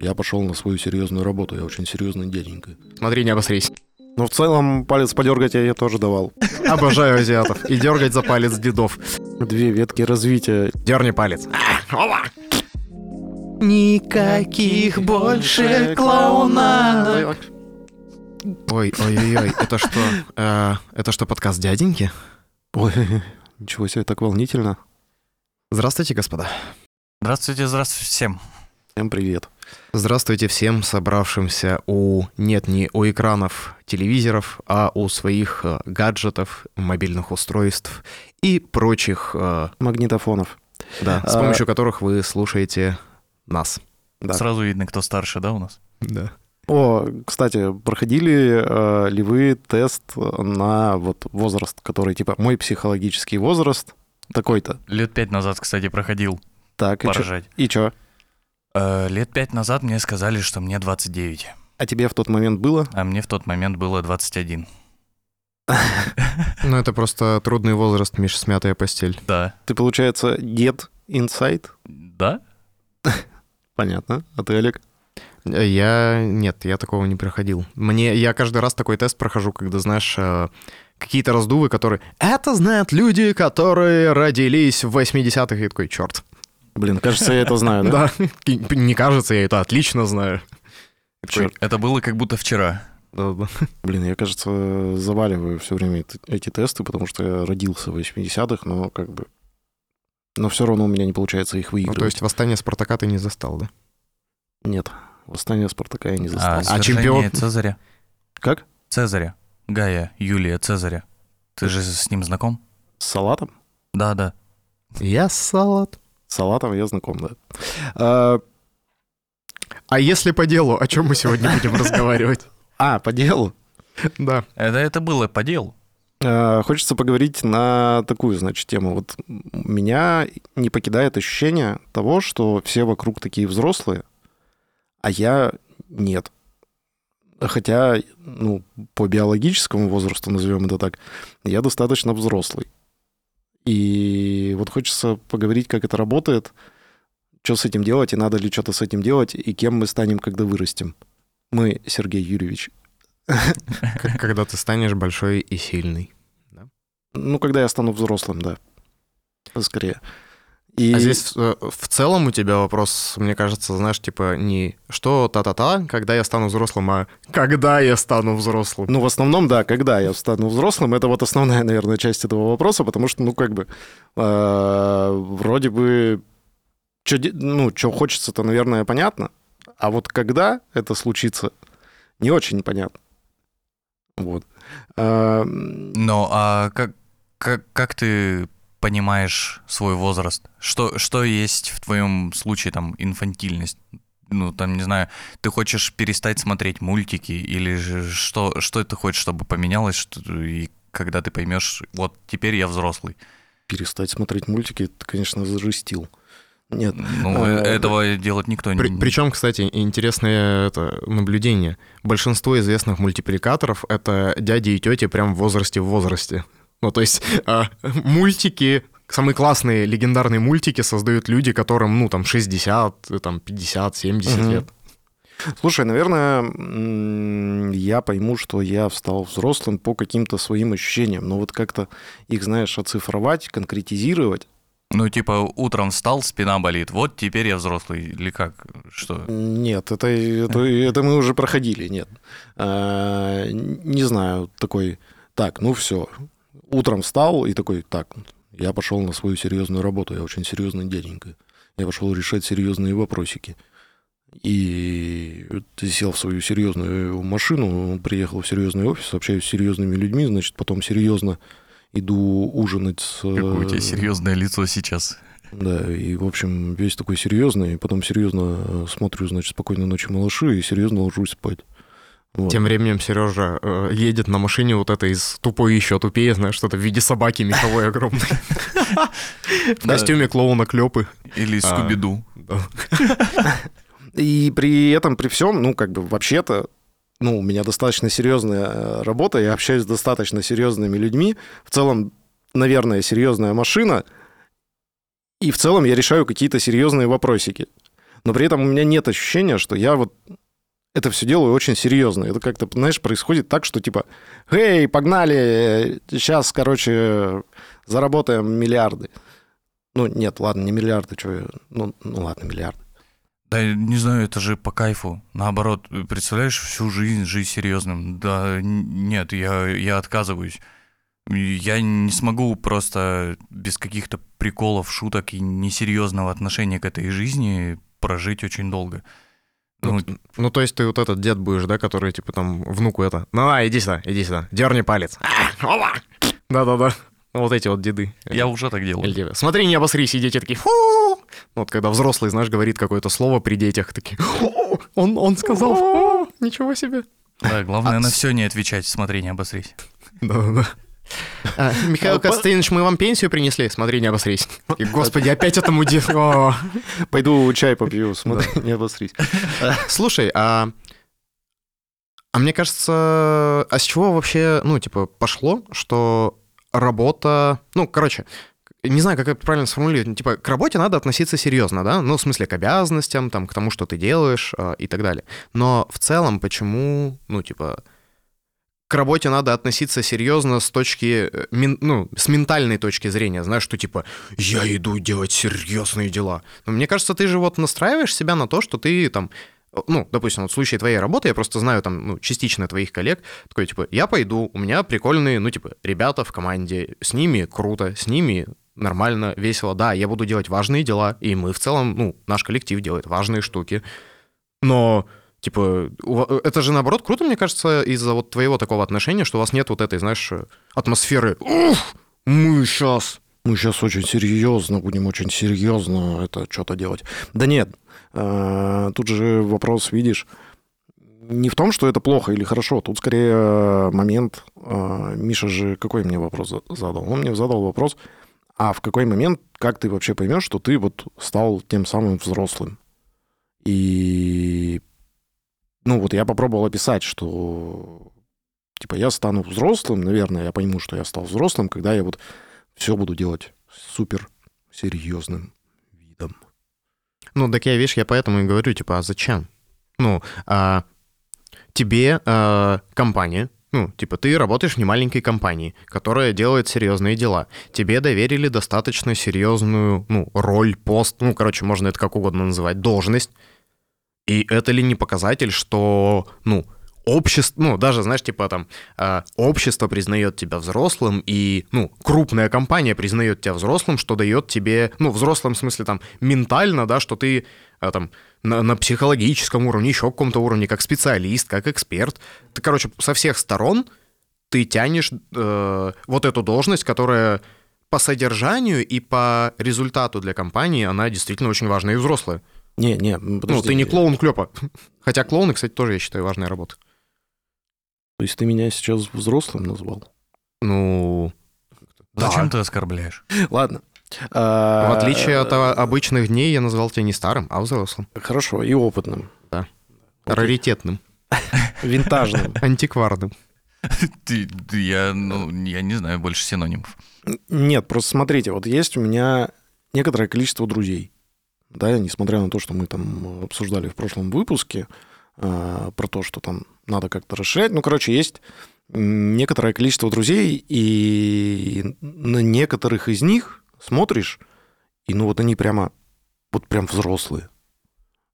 Я пошел на свою серьезную работу, я очень серьезный дяденька. Смотри, не обосрись. Но в целом палец подергать я, я тоже давал. Обожаю азиатов. И дергать за палец дедов. Две ветки развития. Дерни палец. Никаких больше клоунадок. Ой, ой, ой, ой, это что? э, это что, подкаст дяденьки? Ой, ничего себе, так волнительно. Здравствуйте, господа. Здравствуйте, здравствуйте всем. Всем привет. Здравствуйте всем собравшимся у, нет, не у экранов телевизоров, а у своих э, гаджетов, мобильных устройств и прочих, э, Магнитофонов. да, с А- помощью которых вы слушаете нас. Да. Сразу видно, кто старше, да, у нас? Да. О, кстати, проходили э, ли вы тест на вот возраст, который типа мой психологический возраст такой-то? Лет пять назад, кстати, проходил Так, и чё? поражать. И чё? Э, лет пять назад мне сказали, что мне 29, А тебе в тот момент было? а мне в тот момент было 21. Ну, это просто трудный возраст, Миш, смятая постель. Да. Ты, получается, дед инсайт? Да? Понятно. А ты, Олег? Я... Нет, я такого не проходил. Мне... Я каждый раз такой тест прохожу, когда, знаешь, э, какие-то раздувы, которые... Это знают люди, которые родились в 80-х. И такой, черт. Блин, кажется, я это знаю, да? Да. Не кажется, я это отлично знаю. Это было как будто вчера. Да-да. Блин, я, кажется, заваливаю все время эт- эти тесты, потому что я родился в 80-х, но как бы... Но все равно у меня не получается их Ну, выиграть. то есть восстание Спартака ты не застал, да? Нет, восстание Спартака я не застал. А, А чемпион- Цезаря. Как? Цезаря. Гая Юлия Цезаря. Ты же с ним знаком? С салатом? Да, да. Я салат. С салатом я знаком, да. А, А если по делу, о чем мы сегодня будем разговаривать? а, по делу. Да. Это, это было по делу. А, Хочется поговорить на такую, значит, тему. Вот меня не покидает ощущение того, что все вокруг такие взрослые, а я нет. Хотя, ну, по биологическому возрасту, назовем это так, я достаточно взрослый. И вот хочется поговорить, как это работает, что с этим делать, и надо ли что-то с этим делать, и кем мы станем, когда вырастем. Мы, Сергей Юрьевич. Когда ты станешь большой и сильный. Ну, когда я стану взрослым, да. Скорее. И... А здесь э, в целом у тебя вопрос, мне кажется, знаешь, типа не что та-та-та, когда я стану взрослым, а когда я стану взрослым. Ну, в основном, да, когда я стану взрослым, это вот основная, наверное, часть этого вопроса, потому что, ну, как бы, э, вроде бы, чё ну, что хочется-то, наверное, понятно, а вот когда это случится, не очень понятно. Вот. М, Ну, а как, как, как ты понимаешь свой возраст? Что, что есть в твоем случае там инфантильность? Ну, там, не знаю, ты хочешь перестать смотреть мультики или же что, что ты хочешь, чтобы поменялось, что, и когда ты поймешь, вот теперь я взрослый. перестать смотреть мультики, ты, конечно, зажестил. Нет. Ну, А, этого делать никто не... причем, кстати, интересное это наблюдение. Большинство известных мультипликаторов — это дяди и тети прям в возрасте в возрасте. Ну, то есть а, мультики, самые классные легендарные мультики создают люди, которым, ну, там, 60, там, 50, 70 Мгм. лет. Слушай, наверное, я пойму, что я стал взрослым по каким-то своим ощущениям, но вот как-то их, знаешь, оцифровать, конкретизировать, Ну, типа, утром встал, спина болит, вот теперь я взрослый, или как? Что? нет, это, это, это мы уже проходили, нет. А, не знаю, такой, так, ну все, утром встал и такой, так, я пошел на свою серьезную работу, я очень серьезный дяденька, я пошел решать серьезные вопросики. И ты сел в свою серьезную машину, приехал в серьезный офис, общаюсь с серьезными людьми, значит, потом серьезно иду ужинать с... Какое у тебя э, серьезное лицо сейчас. Да, и, в общем, весь такой серьезный, потом серьезно э, смотрю, значит, «Спокойной ночи, малыши», и серьезно ложусь спать. Вот. Тем временем Сережа э, едет на машине вот это из тупой еще тупее, знаешь, что-то в виде собаки меховой огромной. В костюме клоуна Клёпы. Или А. Скуби-Ду. И при этом, при всем, ну, как бы, вообще-то, ну, у меня достаточно серьезная э, работа, я общаюсь с достаточно серьезными людьми. В целом, наверное, серьезная машина, и в целом я решаю какие-то серьезные вопросики. но при этом у меня нет ощущения, что я вот это все делаю очень серьезно. Это как-то, знаешь, происходит так, что типа, эй, погнали, сейчас, короче, заработаем миллиарды. Ну, нет, ладно, не миллиарды, что. Ну, ну ладно, миллиарды. Да, не знаю, это же по кайфу. Наоборот, представляешь, всю жизнь жить серьезным. Да, нет, я, я отказываюсь. Я не смогу просто без каких-то приколов, шуток и несерьезного отношения к этой жизни прожить очень долго. Ну, ну, ну, то есть ты вот этот дед будешь, да, который, типа, там, внуку это, ну, на, иди сюда, иди сюда, дерни палец. Да-да-да. Ну, вот эти вот деды. Я уже так делаю. Смотри, не обосрись, и дети такие, фу! Вот когда взрослый, знаешь, говорит какое-то слово при детях, такие, он, он сказал, ничего себе. Да, главное а, на все не отвечать, смотри, не обосрись. Да-да-да. А, Михаил а, Костынович, мы вам пенсию принесли, смотри, не обосрись. И, господи, опять этому деду. Пойду чай попью, смотри, не обосрись. Слушай, а... А мне кажется, а с чего вообще, ну, типа, пошло, что работа... Ну, короче, не знаю, как это правильно сформулировать. Типа, к работе надо относиться серьезно, да? Ну, в смысле, к обязанностям, там, к тому, что ты делаешь э, и так далее. Но в целом, почему, ну, типа, к работе надо относиться серьезно с точки, э, ну, с ментальной точки зрения, знаешь, что типа я иду делать серьезные дела. Но мне кажется, ты же вот настраиваешь себя на то, что ты там ну, допустим, вот в случае твоей работы, я просто знаю там, ну, частично твоих коллег, такой, типа, я пойду, у меня прикольные, ну, типа, ребята в команде, с ними круто, с ними нормально, весело, да, я буду делать важные дела, и мы в целом, ну, наш коллектив делает важные штуки, но Типа, это же наоборот круто, мне кажется, из-за вот твоего такого отношения, что у вас нет вот этой, знаешь, атмосферы. Ух, мы сейчас, мы сейчас очень серьезно будем очень серьезно это что-то делать. Да нет, э, тут же вопрос, видишь, не в том, что это плохо или хорошо. Тут скорее момент. Э, Миша же какой мне вопрос задал? Он мне задал вопрос, а в какой момент, как ты вообще поймешь, что ты вот стал тем самым взрослым? И ну, вот я попробовал описать, что типа я стану взрослым, наверное, я пойму, что я стал взрослым, когда я вот все буду делать супер серьезным видом. Ну, так я, видишь, я поэтому и говорю, типа, а зачем? Ну, а, тебе а, компания, ну, типа, ты работаешь в немаленькой компании, которая делает серьезные дела. Тебе доверили достаточно серьезную, ну, роль, пост, ну, короче, можно это как угодно называть, должность. И это ли не показатель, что, ну, общество, ну, даже, знаешь, типа там, э, общество признает тебя взрослым, и, ну, крупная компания признает тебя взрослым, что дает тебе, ну, взрослым в смысле там ментально, да, что ты э, там на, на психологическом уровне, еще каком-то уровне, как специалист, как эксперт. Ты, короче, со всех сторон ты тянешь э, вот эту должность, которая по содержанию и по результату для компании, она действительно очень важная и взрослая. Не, не, подожди. Ну, ты не клоун клёпа. Хотя клоуны, кстати, тоже, я считаю, важная работа. То есть ты меня сейчас взрослым назвал? Ну... Зачем да. ты оскорбляешь? Ладно. В отличие от а, обычных дней, я назвал тебя не старым, а взрослым. Хорошо, и опытным. Да. Раритетным. Винтажным. Антикварным. Ты, я, ну, я не знаю больше синонимов. Нет, просто смотрите, вот есть у меня некоторое количество друзей да, несмотря на то, что мы там обсуждали в прошлом выпуске э, про то, что там надо как-то расширять. Ну, короче, есть некоторое количество друзей, и на некоторых из них смотришь, и ну вот они прямо, вот прям взрослые.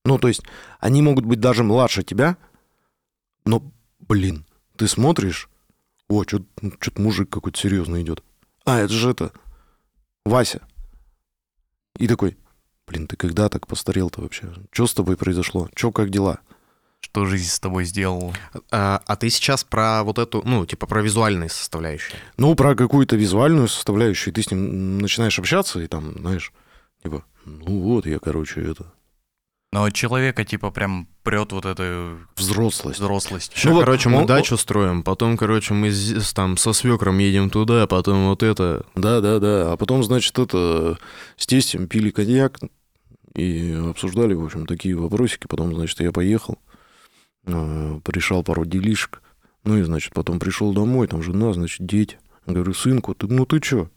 Ну, то есть они могут быть даже младше тебя, но, блин, ты смотришь, о, что-то мужик какой-то серьезный идет. А, это же это, Вася. И такой, Блин, ты когда так постарел-то вообще? Что с тобой произошло? Что, как дела? Что жизнь с тобой сделала? А, а ты сейчас про вот эту, ну, типа про визуальные составляющие? Ну, про какую-то визуальную составляющую. И ты с ним начинаешь общаться, и там, знаешь, типа, ну вот, я, короче, это... Но человека, типа, прям прет вот эта... Взрослость. Взрослость. Сейчас, ну, короче, мы он... дачу строим, потом, короче, мы с, там со свекром едем туда, потом вот это... Да-да-да, а потом, значит, это с тестем пили коньяк и обсуждали, в общем, такие вопросики. Потом, значит, я поехал, а, решал пару делишек. Ну и, значит, потом пришел домой, там жена, значит, дети. Говорю, сынку, ты, ну ты чё?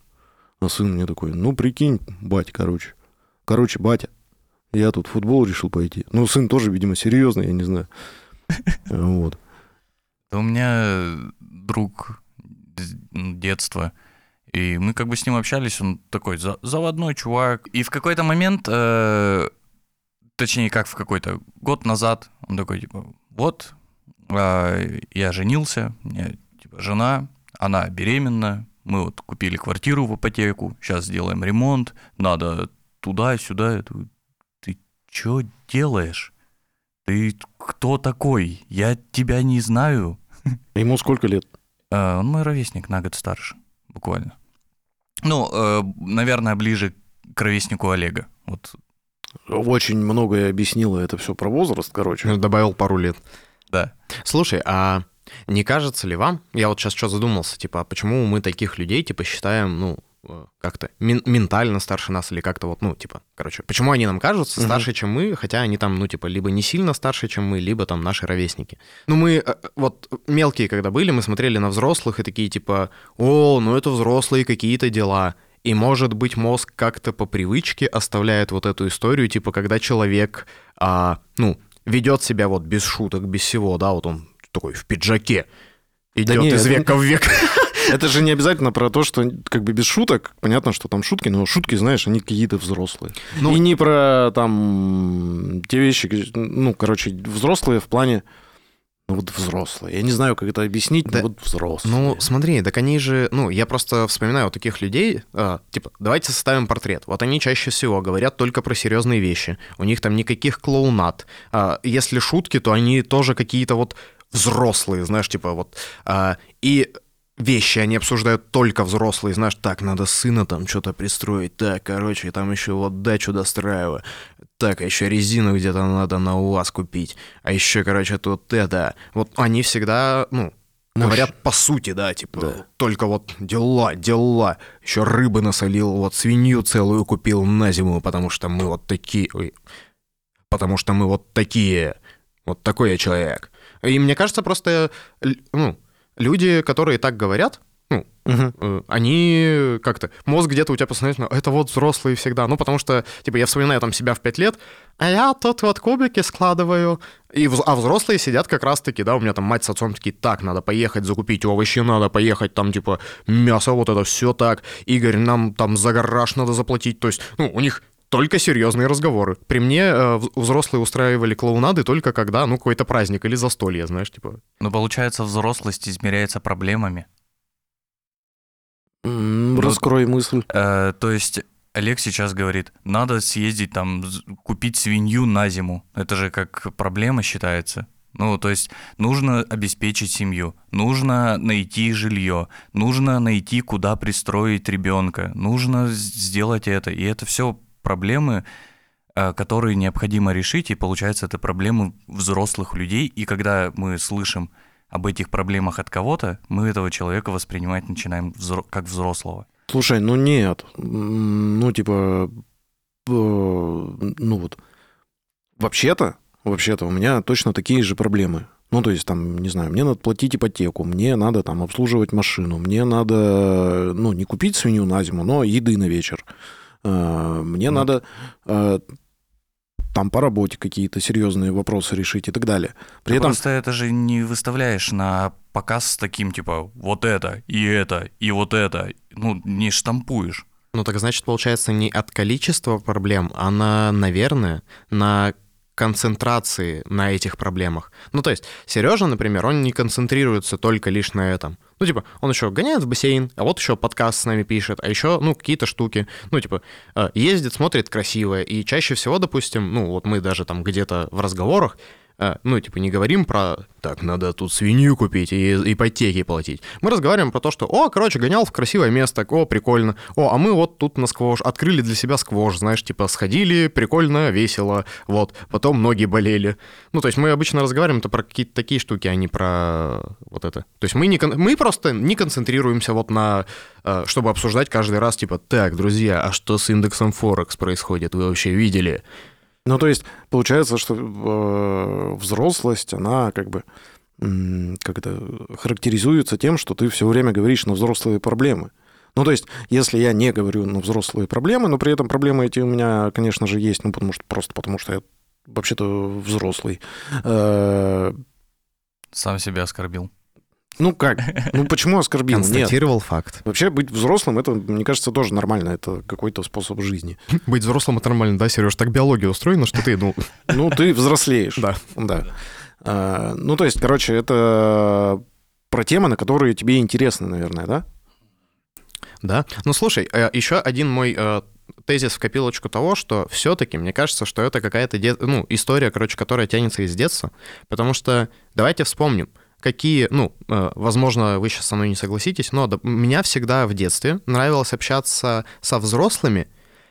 А сын мне такой, ну прикинь, батя, короче. Короче, батя, Я тут в футбол решил пойти. Ну, сын тоже, видимо, серьезный, я не знаю. Вот. У меня друг с детства, и мы как бы с ним общались, он такой за- заводной чувак. И в какой-то момент, э, точнее, как в какой-то год назад, он такой, типа, вот, э, я женился, у меня типа, жена, она беременна, мы вот купили квартиру в ипотеку, сейчас сделаем ремонт, надо туда-сюда. Что делаешь? Ты кто такой? Я тебя не знаю. Ему сколько лет? Э, Он мой ровесник, на год старше, буквально. Ну, э, наверное, ближе к ровеснику Олега. Вот, Очень многое объяснило это все про возраст, короче. Ну, Добавил пару лет. да. Слушай, а не кажется ли вам, я вот сейчас что задумался, типа, а почему мы таких людей, типа, считаем, ну, как-то мен- ментально старше нас или как-то вот, ну, типа, короче, почему они нам кажутся старше, чем мы, хотя они там, ну, типа, либо не сильно старше, чем мы, либо там наши ровесники. Ну, мы э, вот мелкие, когда были, мы смотрели на взрослых и такие, типа, о, ну, это взрослые какие-то дела. И, может быть, мозг как-то по привычке оставляет вот эту историю, типа, когда человек, а, ну, ведет себя вот без шуток, без всего, да, вот он такой в пиджаке, идет не, из это- века в век. Это же не обязательно про то, что как бы без шуток. Понятно, что там шутки, но шутки, знаешь, они какие-то взрослые. Ну- И не про там те вещи, ну, короче, взрослые в плане, ну вот взрослые. Я не знаю, как это объяснить, Да. но вот взрослые. Ну, смотри, так они же, ну, я просто вспоминаю вот таких людей, а, типа, давайте составим портрет. Вот они чаще всего говорят только про серьезные вещи. У них там никаких клоунат. А, если шутки, то они тоже какие-то вот взрослые, знаешь, типа вот. А, и вещи они обсуждают только взрослые, знаешь, так, надо сына там что-то пристроить, так, короче, там еще вот дачу достраиваю, так, а еще резину где-то надо на УАЗ купить, а еще, короче, тут это. Вот они всегда, ну, говорят по сути, да, типа, Да. только вот дела, дела. Еще рыбы насолил, вот свинью целую купил на зиму, потому что мы вот такие, ой, потому что мы вот такие, вот такой я человек. И мне кажется, просто, ну, люди, которые так говорят, ну, э, они как-то... Мозг где-то у тебя постоянно, это вот взрослые всегда. Ну, потому что, типа, я вспоминаю там себя в пять лет, а я тут вот кубики складываю. И, а взрослые сидят как раз-таки, да, у меня там мать с отцом такие, так, надо поехать закупить овощи, надо поехать там, типа, мясо, вот это все так. Игорь, нам там за гараж надо заплатить. То есть, ну, у них только серьезные разговоры. При мне э, взрослые устраивали клоунады только когда, ну, какой-то праздник или застолье, знаешь, типа. Но получается, взрослость измеряется проблемами. Ну, Раскрой мысль. Э, то есть Олег сейчас говорит, надо съездить там, купить свинью на зиму. Это же как проблема считается. Ну, то есть нужно обеспечить семью, нужно найти жилье, нужно найти, куда пристроить ребенка, нужно сделать это. И это все проблемы, э, которые необходимо решить, и получается, это проблемы взрослых людей. И когда мы слышим об этих проблемах от кого-то, мы этого человека воспринимать начинаем взро- как взрослого. Слушай, ну нет. Ну, типа, э, ну вот, вообще-то, вообще-то у меня точно такие же проблемы. Ну, то есть, там, не знаю, мне надо платить ипотеку, мне надо там обслуживать машину, мне надо, ну, не купить свинью на зиму, но еды на вечер. Э, Мне надо э, там по работе какие-то серьезные вопросы решить и так далее. При Ты этом просто это же не выставляешь на показ с таким, типа, вот это, и это, и вот это. Ну, не штампуешь. Ну так значит, получается, не от количества проблем, а на, наверное, на концентрации на этих проблемах. Ну, то есть, Сережа, например, он не концентрируется только лишь на этом. Ну, типа, он еще гоняет в бассейн, а вот еще подкаст с нами пишет, а еще, ну, какие-то штуки. Ну, типа, э, ездит, смотрит красиво, и чаще всего, допустим, ну, вот мы даже там где-то в разговорах, э, ну, типа, не говорим про, так, надо тут свинью купить и ипотеки платить. Мы разговариваем про то, что, о, короче, гонял в красивое место, о, прикольно. О, а мы вот тут на сквош, открыли для себя сквош, знаешь, типа, сходили, прикольно, весело, вот, потом ноги болели. Ну, то есть мы обычно разговариваем-то про какие-то такие штуки, а не про вот это. То есть мы, не, кон- мы просто не концентрируемся вот на, э, чтобы обсуждать каждый раз, типа, так, друзья, а что с индексом Форекс происходит, вы вообще видели? Ну, то есть, получается, что э, взрослость, она как бы м, как это характеризуется тем, что ты все время говоришь на взрослые проблемы. Ну, то есть, если я не говорю на взрослые проблемы, но при этом проблемы эти у меня, конечно же, есть, ну, потому что просто потому что я вообще-то взрослый. Э, Сам себя оскорбил. Ну как? Ну почему оскорбил? Нет. Констатировал факт. Вообще быть взрослым, это, мне кажется, тоже нормально. Это какой-то способ жизни. Быть взрослым это нормально, да, Сереж? Так биология устроена, что ты, ну... Ну, ты взрослеешь. Да. Да. А, Ну, то есть, короче, это про темы, на которые тебе интересны, наверное, да? Да. Ну, слушай, э, еще один мой э, тезис в копилочку того, что все-таки мне кажется, что это какая-то де- ну, история, короче, которая тянется из детства. Потому что давайте вспомним, какие, ну, э, возможно, вы сейчас со мной не согласитесь, но меня всегда в детстве нравилось общаться со взрослыми,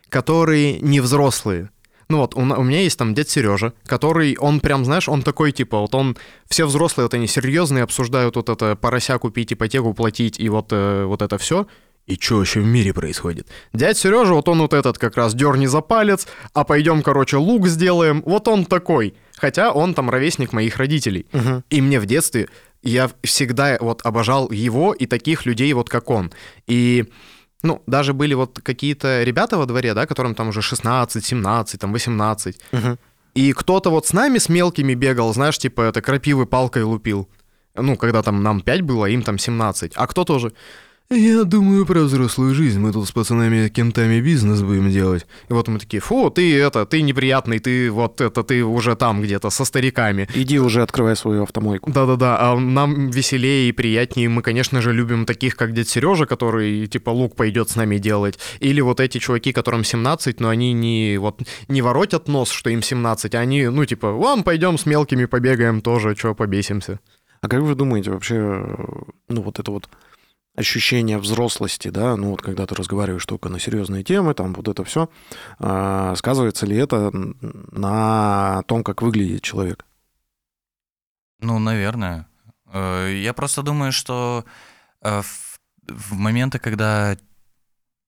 которые не взрослые. Ну вот, у, у меня есть там дед Сережа, который, он прям, знаешь, он такой, типа, вот он, все взрослые, вот они серьезные, обсуждают вот это порося купить, ипотеку платить и вот, э, вот это все. И что вообще в мире происходит? Дядь Сережа, вот он вот этот как раз дерни за палец, а пойдем, короче, лук сделаем. Вот он такой. Хотя он там ровесник моих родителей. И мне в детстве я всегда вот обожал его и таких людей вот как он. И ну, даже были вот какие-то ребята во дворе, да, которым там уже 16, 17, там 18. Мгм. И кто-то вот с нами, с мелкими бегал, знаешь, типа это крапивы палкой лупил. Ну, когда там нам 5 было, им там 17. А кто тоже... Я думаю про взрослую жизнь. Мы тут с пацанами-кентами бизнес будем делать. И вот мы такие, фу, ты это, ты неприятный, ты вот это, ты уже там где-то со стариками. Иди уже открывай свою автомойку. Да-да-да, а нам веселее и приятнее. Мы, конечно же, любим таких, как дед Сережа, который, типа, лук пойдет с нами делать. Или вот эти чуваки, которым 17, но они не, вот, не воротят нос, что им 17, а они, ну, типа, вам пойдем с мелкими побегаем тоже, что побесимся. А как вы думаете, вообще, ну, вот это вот ощущение взрослости, да, ну, вот когда ты разговариваешь только на серьезные темы, там, вот это все, сказывается ли это на том, как выглядит человек? Ну, наверное. Э, Я просто думаю, что э, в, в моменты, когда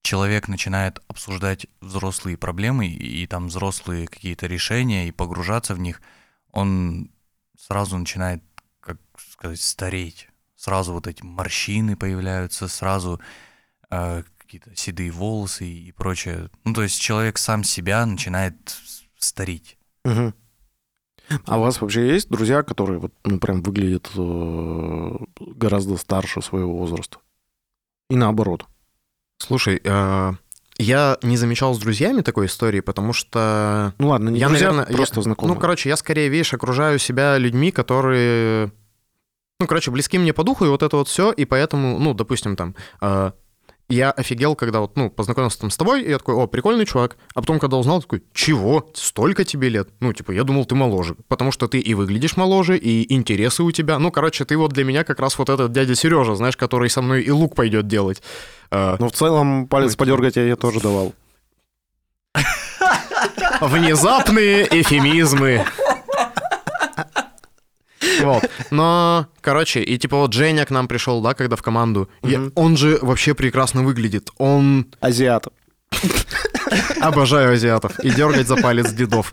человек начинает обсуждать взрослые проблемы и, и там взрослые какие-то решения и погружаться в них, он сразу начинает, как сказать, стареть. Сразу вот эти морщины появляются, сразу э, какие-то седые волосы и прочее. Ну, то есть человек сам себя начинает с- стареть. Мгм. А у вас вообще есть друзья, которые вот, ну, прям выглядят э, гораздо старше своего возраста? И наоборот. Слушай, э, я не замечал с друзьями такой истории, потому что Ну ладно, не я, друзья, наверное, просто я- знакомые. Ну, короче, я скорее, видишь, окружаю себя людьми, которые, ну, короче, близки мне по духу, и вот это вот все, и поэтому, ну, допустим, там, э, я офигел, когда вот, ну, познакомился там с тобой, и я такой, о, прикольный чувак. А потом, когда узнал, такой, чего? Столько тебе лет? Ну, типа, я думал, ты моложе. Потому что ты и выглядишь моложе, и интересы у тебя. Ну, короче, ты вот для меня как раз вот этот дядя Сережа, знаешь, который со мной и лук пойдет делать. Э, Но в целом палец Ой, подергать я ей тоже давал. Внезапные эфемизмы. Вот. Но, короче, и типа вот Женя к нам пришел, да, когда в команду. Я- Мгм. он же вообще прекрасно выглядит. Он... Азиат. Обожаю азиатов. И дергать за палец дедов.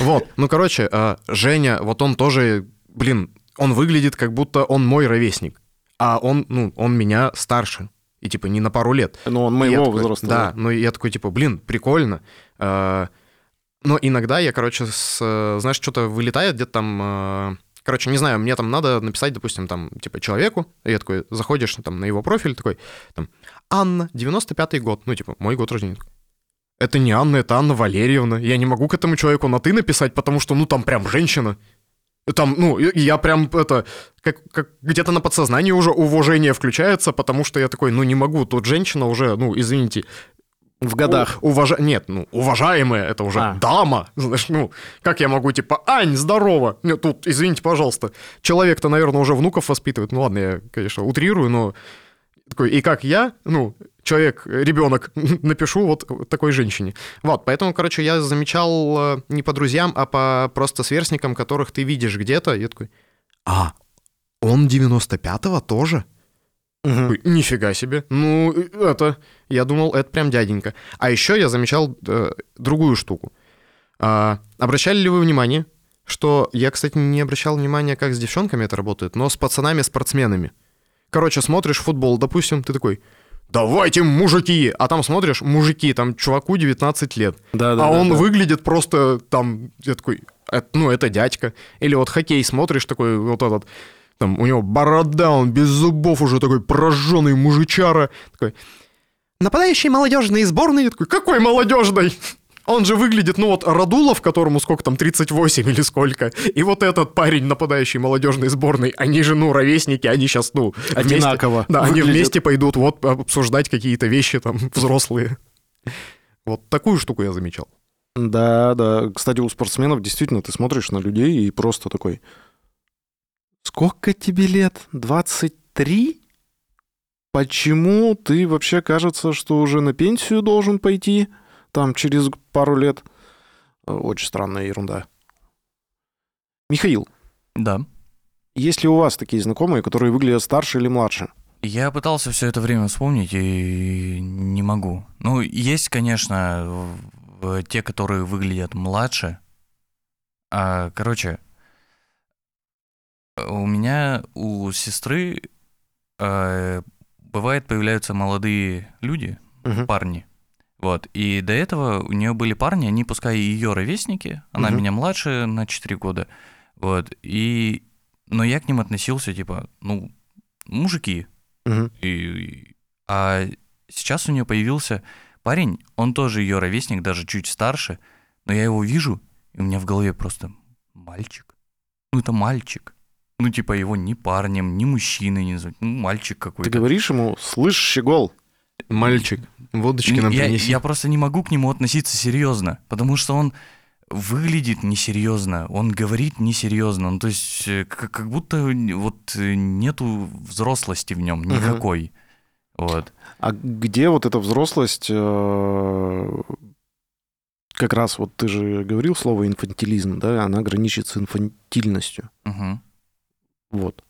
Вот. Ну, короче, э, Женя, вот он тоже, блин, он выглядит как будто он мой ровесник. А он, ну, он меня старше. И типа не на пару лет. Ну, он И моего такой, возраста. Да, ну и я такой, типа, блин, прикольно. Э, Но иногда я, короче, с, э, знаешь, что-то вылетает где-то там... Короче, не знаю, мне там надо написать, допустим, там, типа, человеку, и я такой, заходишь там на его профиль, такой, там, Анна, 95-й год, ну, типа, мой год рождения. Это не Анна, это Анна Валерьевна. Я не могу к этому человеку на «ты» написать, потому что, ну, там прям женщина. Там, ну, я прям, это, как, как где-то на подсознании уже уважение включается, потому что я такой, ну, не могу, тут женщина уже, ну, извините. В годах. У- уважа... Нет, ну, уважаемая, это уже А. дама. Знаешь, ну, как я могу, типа, Ань, здорово. Нет, тут, извините, пожалуйста. Человек-то, наверное, уже внуков воспитывает. Ну, ладно, я, конечно, утрирую, но такой, и как я, ну, человек, ребенок, напишу вот такой женщине. Вот, поэтому, короче, я замечал э, не по друзьям, а по просто сверстникам, которых ты видишь где-то. Я такой, а, он 95-го тоже? Такой, Нифига себе. Ну, это... Я думал, это прям дяденька. А еще я замечал э, другую штуку. А, обращали ли вы внимание, что... Я, кстати, не обращал внимания, как с девчонками это работает, но с пацанами-спортсменами. Короче, смотришь футбол, допустим, ты такой... давайте, мужики! А там смотришь, мужики, там чуваку 19 лет. Да, а он выглядит просто там, я такой, «Это- ну, это дядька. Или вот хоккей смотришь, такой вот этот, там, у него борода, он без зубов уже такой прожженный мужичара. Такой, нападающий молодежной сборной. Я такой, какой молодежной? Он же выглядит, ну вот, Радулов, которому сколько там, 38 или сколько, и вот этот парень, нападающий молодежной сборной, они же, ну, ровесники, они сейчас, ну, вместе- Одинаково да, они вместе пойдут вот обсуждать какие-то вещи там взрослые. Вот такую штуку я замечал. Да, да. Кстати, у спортсменов действительно ты смотришь на людей и просто такой... Сколько тебе лет? 23? Почему ты вообще кажется, что уже на пенсию должен пойти там через пару лет? Э, Очень странная ерунда. Михаил, Да. есть ли у вас такие знакомые, которые выглядят старше или младше? Я пытался все это время вспомнить и не могу. Ну, есть, конечно, те, которые выглядят младше. А, короче, у меня у сестры э, бывает появляются молодые люди, Мгм. парни. Вот. И до этого у нее были парни, они пускай и ее ровесники, она Мгм. меня младше на 4 года. Вот. И... Но я к ним относился, типа, ну, мужики. Мгм. И... А сейчас у нее появился парень, он тоже ее ровесник, даже чуть старше, но я его вижу, и у меня в голове просто мальчик. Ну, это мальчик. Ну, типа, его ни парнем, ни мужчиной не зовут. Ну, мальчик Ты какой-то. говоришь ему, слышь, щегол, Мальчик, водочки нам я, принеси. я просто не могу к нему относиться серьезно, потому что он выглядит несерьезно, он говорит несерьезно, ну, то есть э, как, как будто вот э, нету взрослости в нем никакой. Вот. А где вот эта взрослость? э, Как раз вот ты же говорил слово инфантилизм, да, она граничит с инфантильностью. Мгм. Вот.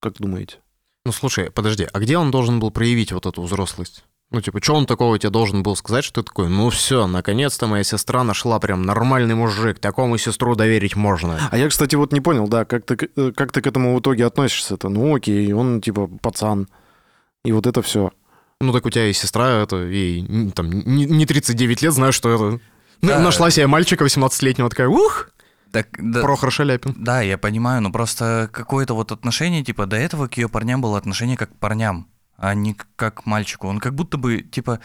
Как думаете? Ну, слушай, подожди, а где он должен был проявить вот эту взрослость? Ну, типа, что он такого тебе должен был сказать, что ты такой, ну все, наконец-то моя сестра нашла прям нормальный мужик, такому сестру доверить можно. А я, кстати, вот не понял, да, как ты, э, как ты к этому в итоге относишься-то? Ну, окей, он типа пацан. И вот это все. Ну, так у тебя и сестра, это, ей там не не 39 лет, знаешь, что это... Ну, Да. Нашла себе мальчика 18-летнего, такая, ух, Так, да, Прохор Шаляпин. да, я понимаю, но просто какое-то вот отношение, типа, до этого к ее парням было отношение как к парням, а не как к мальчику. Он как будто бы, типа,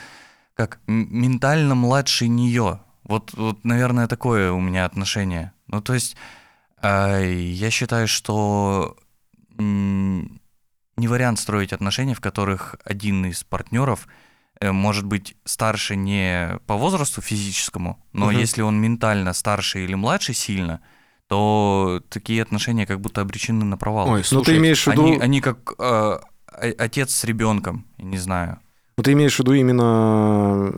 как ментально младше нее. Вот, вот, наверное, такое у меня отношение. Ну, то есть, а, я считаю, что не вариант строить отношения, в которых один из партнеров э, может быть старше не по возрасту физическому, но Мгм. если он ментально старше или младше сильно, то такие отношения как будто обречены на провал. Ой, Ну, слушай, ты имеешь в виду... они, они как э, отец с ребенком, я не знаю. Ну, ты имеешь в виду именно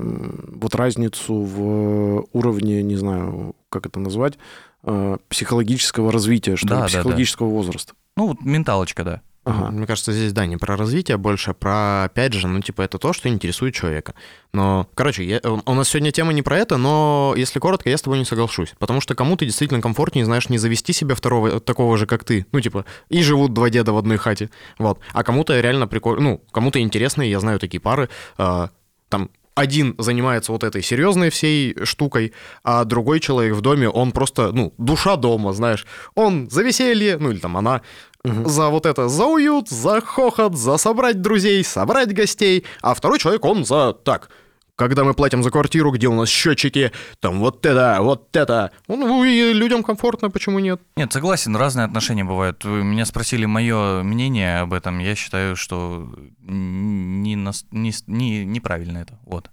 вот разницу в уровне, не знаю, как это назвать, э, психологического развития, что Да, ли, да, да. психологического возраста. Ну, вот менталочка, да. Ага. Мне кажется, здесь, да, не про развитие, а больше про, опять же, ну, типа, это то, что интересует человека. Но, короче, я- у у нас сегодня тема не про это, но, если коротко, я с тобой не соглашусь. Потому что кому-то действительно комфортнее, знаешь, не завести себе второго, такого же, как ты. Ну, типа, и живут два деда в одной хате. Вот. А кому-то реально прикольно, ну, кому-то интересно, я знаю такие пары, а, там, один занимается вот этой серьезной всей штукой, а другой человек в доме, он просто, ну, душа дома, знаешь. Он за веселье, ну, или там она, За вот это, за уют, за хохот, за собрать друзей, собрать гостей, а второй человек, он за так, когда мы платим за квартиру, где у нас счетчики, там вот это, вот это. Ну, и людям комфортно, почему нет? Нет, согласен, разные отношения бывают. Вы меня спросили мое мнение об этом. Я считаю, что не, не, не- неправильно это. Вот.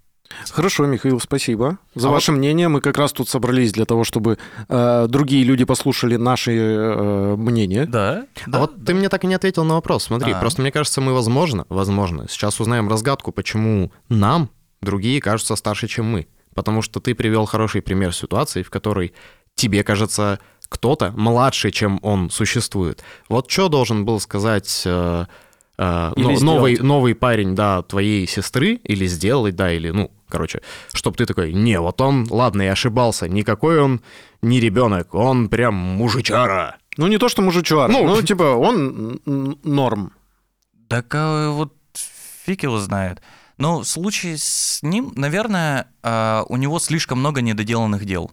Хорошо, Михаил, спасибо за А ваше мнение. Мы как раз тут собрались для того, чтобы э, другие люди послушали наши э, мнения. Да. а вот ты мне так и не ответил на вопрос. Смотри, А. просто мне кажется, мы, возможно, возможно, сейчас узнаем разгадку, почему нам другие кажутся старше, чем мы. Потому что ты привел хороший пример ситуации, в которой тебе кажется кто-то младше, чем он существует. Вот что должен был сказать э, э, но- сделать. новый, новый парень, да, твоей сестры, или сделать, да, или, ну, короче, чтобы ты такой, не, вот он, ладно, я ошибался, никакой он не ребенок, он прям мужичара. Ну, не то, что мужичуар. Ну. Ну, типа, он норм. Так а, вот фиг его знает. Но в случае с ним, наверное, э, у него слишком много недоделанных дел.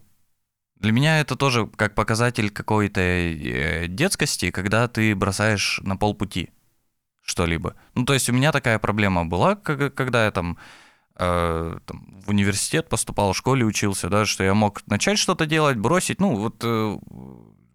Для меня это тоже как показатель какой-то э, детскости, когда ты бросаешь на полпути что-либо. Ну, то есть у меня такая проблема была, когда я там, э, там в университет поступал, в школе учился, да, что я мог начать что-то делать, бросить. Ну, вот э,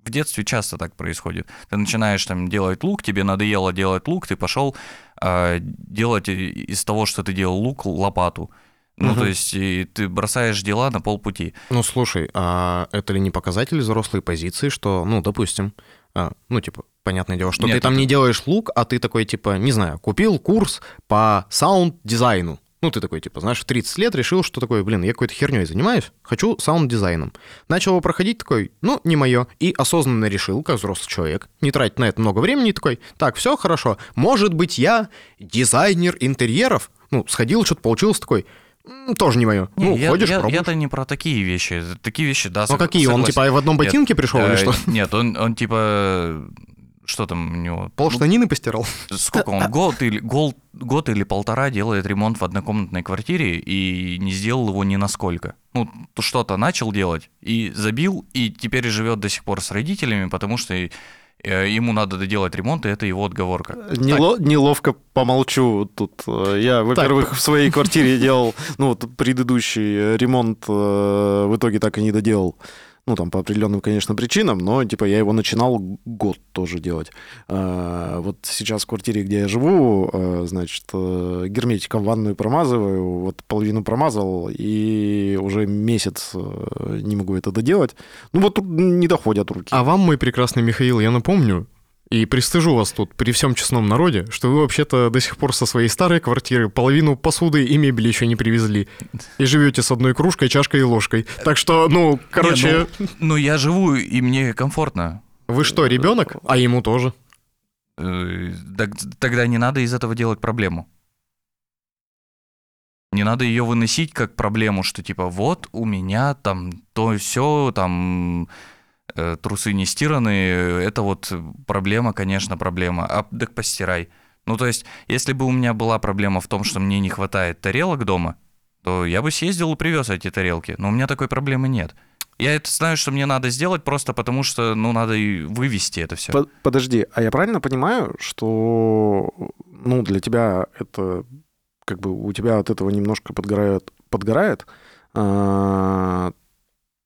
в детстве часто так происходит. Ты начинаешь там делать лук, тебе надоело делать лук, ты пошел э, делать из того, что ты делал лук, лопату. Ну, угу. то есть и ты бросаешь дела на полпути. Ну, слушай, а это ли не показатель взрослой позиции, что, ну, допустим, а, ну, типа, понятное дело, что Нет, ты там это... не делаешь лук, а ты такой, типа, не знаю, купил курс по саунд-дизайну. Ну, ты такой, типа, знаешь, в 30 лет решил, что такое, блин, я какой-то херней занимаюсь, хочу саунд-дизайном. Начал его проходить, такой, ну, не мое. И осознанно решил, как взрослый человек, не тратить на это много времени, такой, так, все хорошо, может быть, я дизайнер интерьеров? Ну, сходил, что-то получилось, такой, тоже не мое. Не, ну, я, ходишь, я, пробуешь. Я-то не про такие вещи. Такие вещи, да. Ну, какие? Согласен. Он, типа, в одном ботинке нет, пришел или э, что? Нет, он, он, типа, что там у него? Пол штанины постирал? Сколько он? Год или, год, год или полтора делает ремонт в однокомнатной квартире и не сделал его ни на сколько. Ну, что-то начал делать и забил, и теперь живет до сих пор с родителями, потому что Э, ему надо доделать ремонт, и это его отговорка. Нело, неловко помолчу тут. Э, я, во-первых, так. в своей квартире делал, ну, вот предыдущий ремонт э, в итоге так и не доделал ну, там, по определенным, конечно, причинам, но, типа, я его начинал год тоже делать. А, вот сейчас в квартире, где я живу, а, значит, э, герметиком ванную промазываю, вот половину промазал, и уже месяц э, не могу это доделать. Ну, вот не доходят руки. А вам, мой прекрасный Михаил, я напомню, и пристыжу вас тут при всем честном народе, что вы вообще-то до сих пор со своей старой квартиры половину посуды и мебели еще не привезли. И живете с одной кружкой, чашкой и ложкой. Так что, ну, короче... Не, ну, ну, я живу, и мне комфортно. Вы что, ребенок? А ему тоже? Э, тогда не надо из этого делать проблему. Не надо ее выносить как проблему, что типа вот у меня там то все там трусы не стираны, это вот проблема, конечно, проблема. А так постирай. Ну, то есть, если бы у меня была проблема в том, что мне не хватает тарелок дома, то я бы съездил и привез эти тарелки. Но у меня такой проблемы нет. Я это знаю, что мне надо сделать просто потому, что, ну, надо и вывести это все. Подожди, а я правильно понимаю, что, ну, для тебя это, как бы, у тебя от этого немножко подгорает, подгорает а,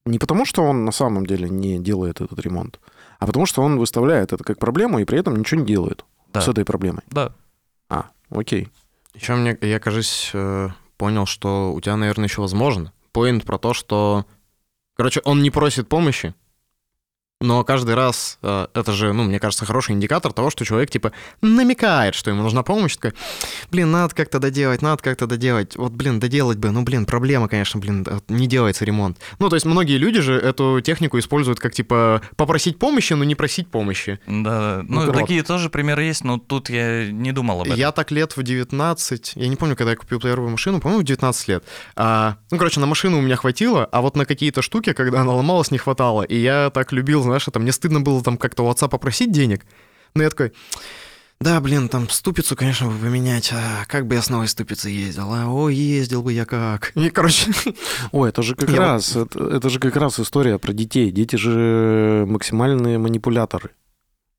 не потому, что он на самом деле не делает этот ремонт, а потому что он выставляет это как проблему и при этом ничего не делает да. с этой проблемой. Да. А, окей. Еще мне, я, кажется, э, понял, что у тебя, наверное, еще возможно. Поинт про то, что... Короче, он не просит помощи, но каждый раз э, это же, ну, мне кажется, хороший индикатор того, что человек, типа, намекает, что ему нужна помощь. Такой, блин, надо как-то доделать, надо как-то доделать. Вот, блин, доделать бы. Ну, блин, проблема, конечно, блин, не делается ремонт. Ну, то есть многие люди же эту технику используют как, типа, попросить помощи, но не просить помощи. Да, ну, ну такие тоже примеры есть, но тут я не думал об этом. Я так лет в 19, я не помню, когда я купил первую машину, по-моему, в 19 лет. А, ну, короче, на машину у меня хватило, а вот на какие-то штуки, когда она ломалась, не хватало. И я так любил знаешь, там мне стыдно было там как-то у отца попросить денег. Но я такой, да, блин, там ступицу, конечно, бы поменять. А как бы я с новой ступицей ездил? А, ой, ездил бы я как. И, короче... Ой, это же как я раз, вот... это, это же как раз история про детей. Дети же максимальные манипуляторы.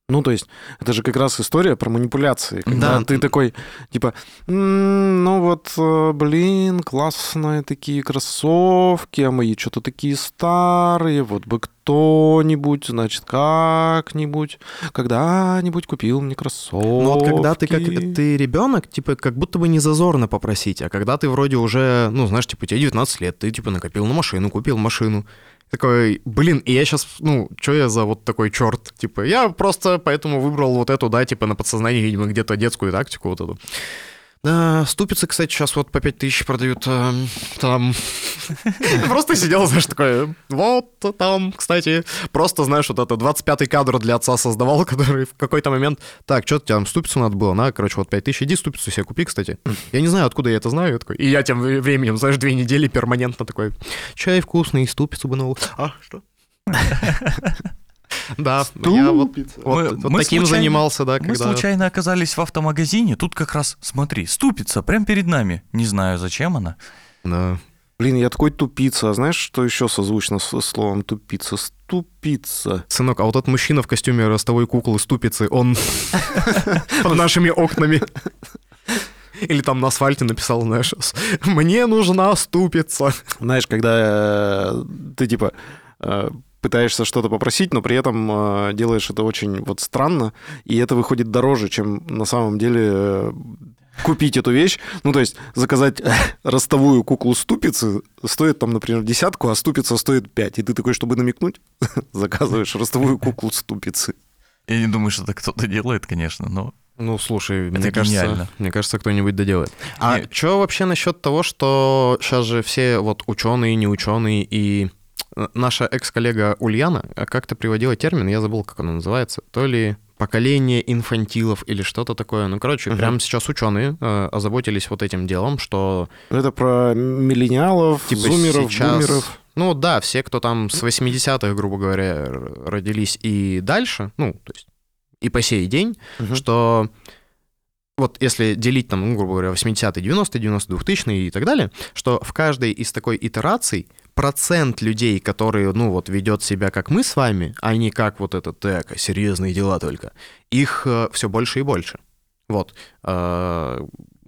Ну, то есть, это же как раз история про манипуляции. Когда да. ты такой, типа, м-м, ну вот, э, блин, классные такие кроссовки, а мои что-то такие старые, вот бы кто-нибудь, значит, как-нибудь, когда-нибудь купил мне кроссовки. Ну, вот когда ты как ты ребенок, типа, как будто бы не зазорно попросить, а когда ты вроде уже, ну, знаешь, типа, тебе 19 лет, ты, типа, накопил на машину, купил машину, такой, блин, и я сейчас, ну, что я за вот такой черт? Типа, я просто поэтому выбрал вот эту, да, типа на подсознании, видимо, где-то детскую тактику вот эту. Да, ступицы, кстати, сейчас вот по 5000 продают э, там. Просто сидел, знаешь, такой, вот там, кстати, просто, знаешь, вот это 25-й кадр для отца создавал, который в какой-то момент, так, что тебе там ступицу надо было, на, короче, вот 5000, иди ступицу себе купи, кстати. Я не знаю, откуда я это знаю, я такой, и я тем временем, знаешь, две недели перманентно такой, чай вкусный, ступицу бы новую. А, что? Да, я вот, Ступица. вот- Мы- вот мы таким случайно- занимался, да, Мы когда... случайно оказались в автомагазине, тут как раз, смотри, ступица прямо перед нами. Не знаю, зачем она. Да. Блин, я такой тупица. А знаешь, что еще созвучно со словом тупица? Ступица. Сынок, а вот этот мужчина в костюме ростовой куклы ступицы, он под нашими окнами. Или там на асфальте написал, знаешь, «Мне нужна ступица». Знаешь, когда э, ты типа э, пытаешься что-то попросить, но при этом э, делаешь это очень вот странно, и это выходит дороже, чем на самом деле э, купить эту вещь. Ну, то есть заказать ростовую куклу ступицы стоит там, например, десятку, а ступица стоит пять. И ты такой, чтобы намекнуть, заказываешь ростовую куклу ступицы. Я не думаю, что это кто-то делает, конечно, но... Ну, слушай, Это мне кажется, мне кажется, кто-нибудь доделает. А Не- что вообще насчет того, что сейчас же все вот ученые, не ученые и э, наша экс-коллега Ульяна как-то приводила термин, я забыл, как он называется, то ли поколение инфантилов или что-то такое. Ну, короче, Мгм. прямо сейчас ученые э, озаботились вот этим делом, что Это про миллениалов, Типа зумеров, сейчас- бумеров. Ну да, все, кто там с 80-х, грубо говоря, родились и дальше, ну, то есть и по сей день, Мгм. что вот если делить там, ну, грубо говоря, 80-е, 90-е, 90-е, 2000-е и так далее, что в каждой из такой итераций процент людей, которые, ну, вот ведет себя как мы с вами, а не как вот это, так, серьезные дела только, их все больше и больше. Вот. Э,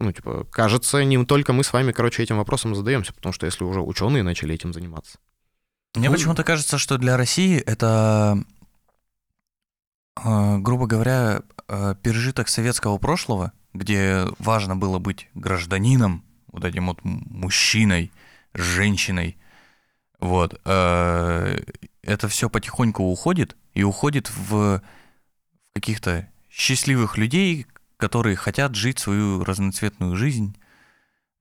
Ну, типа, кажется, не только мы с вами, короче, этим вопросом задаемся, потому что если уже ученые начали этим заниматься. Мне Ну, почему-то кажется, что для России это, э, грубо говоря, э, пережиток советского прошлого, где важно было быть гражданином, вот этим вот мужчиной, женщиной. Вот. э, Это все потихоньку уходит и уходит в каких-то счастливых людей, которые хотят жить свою разноцветную жизнь.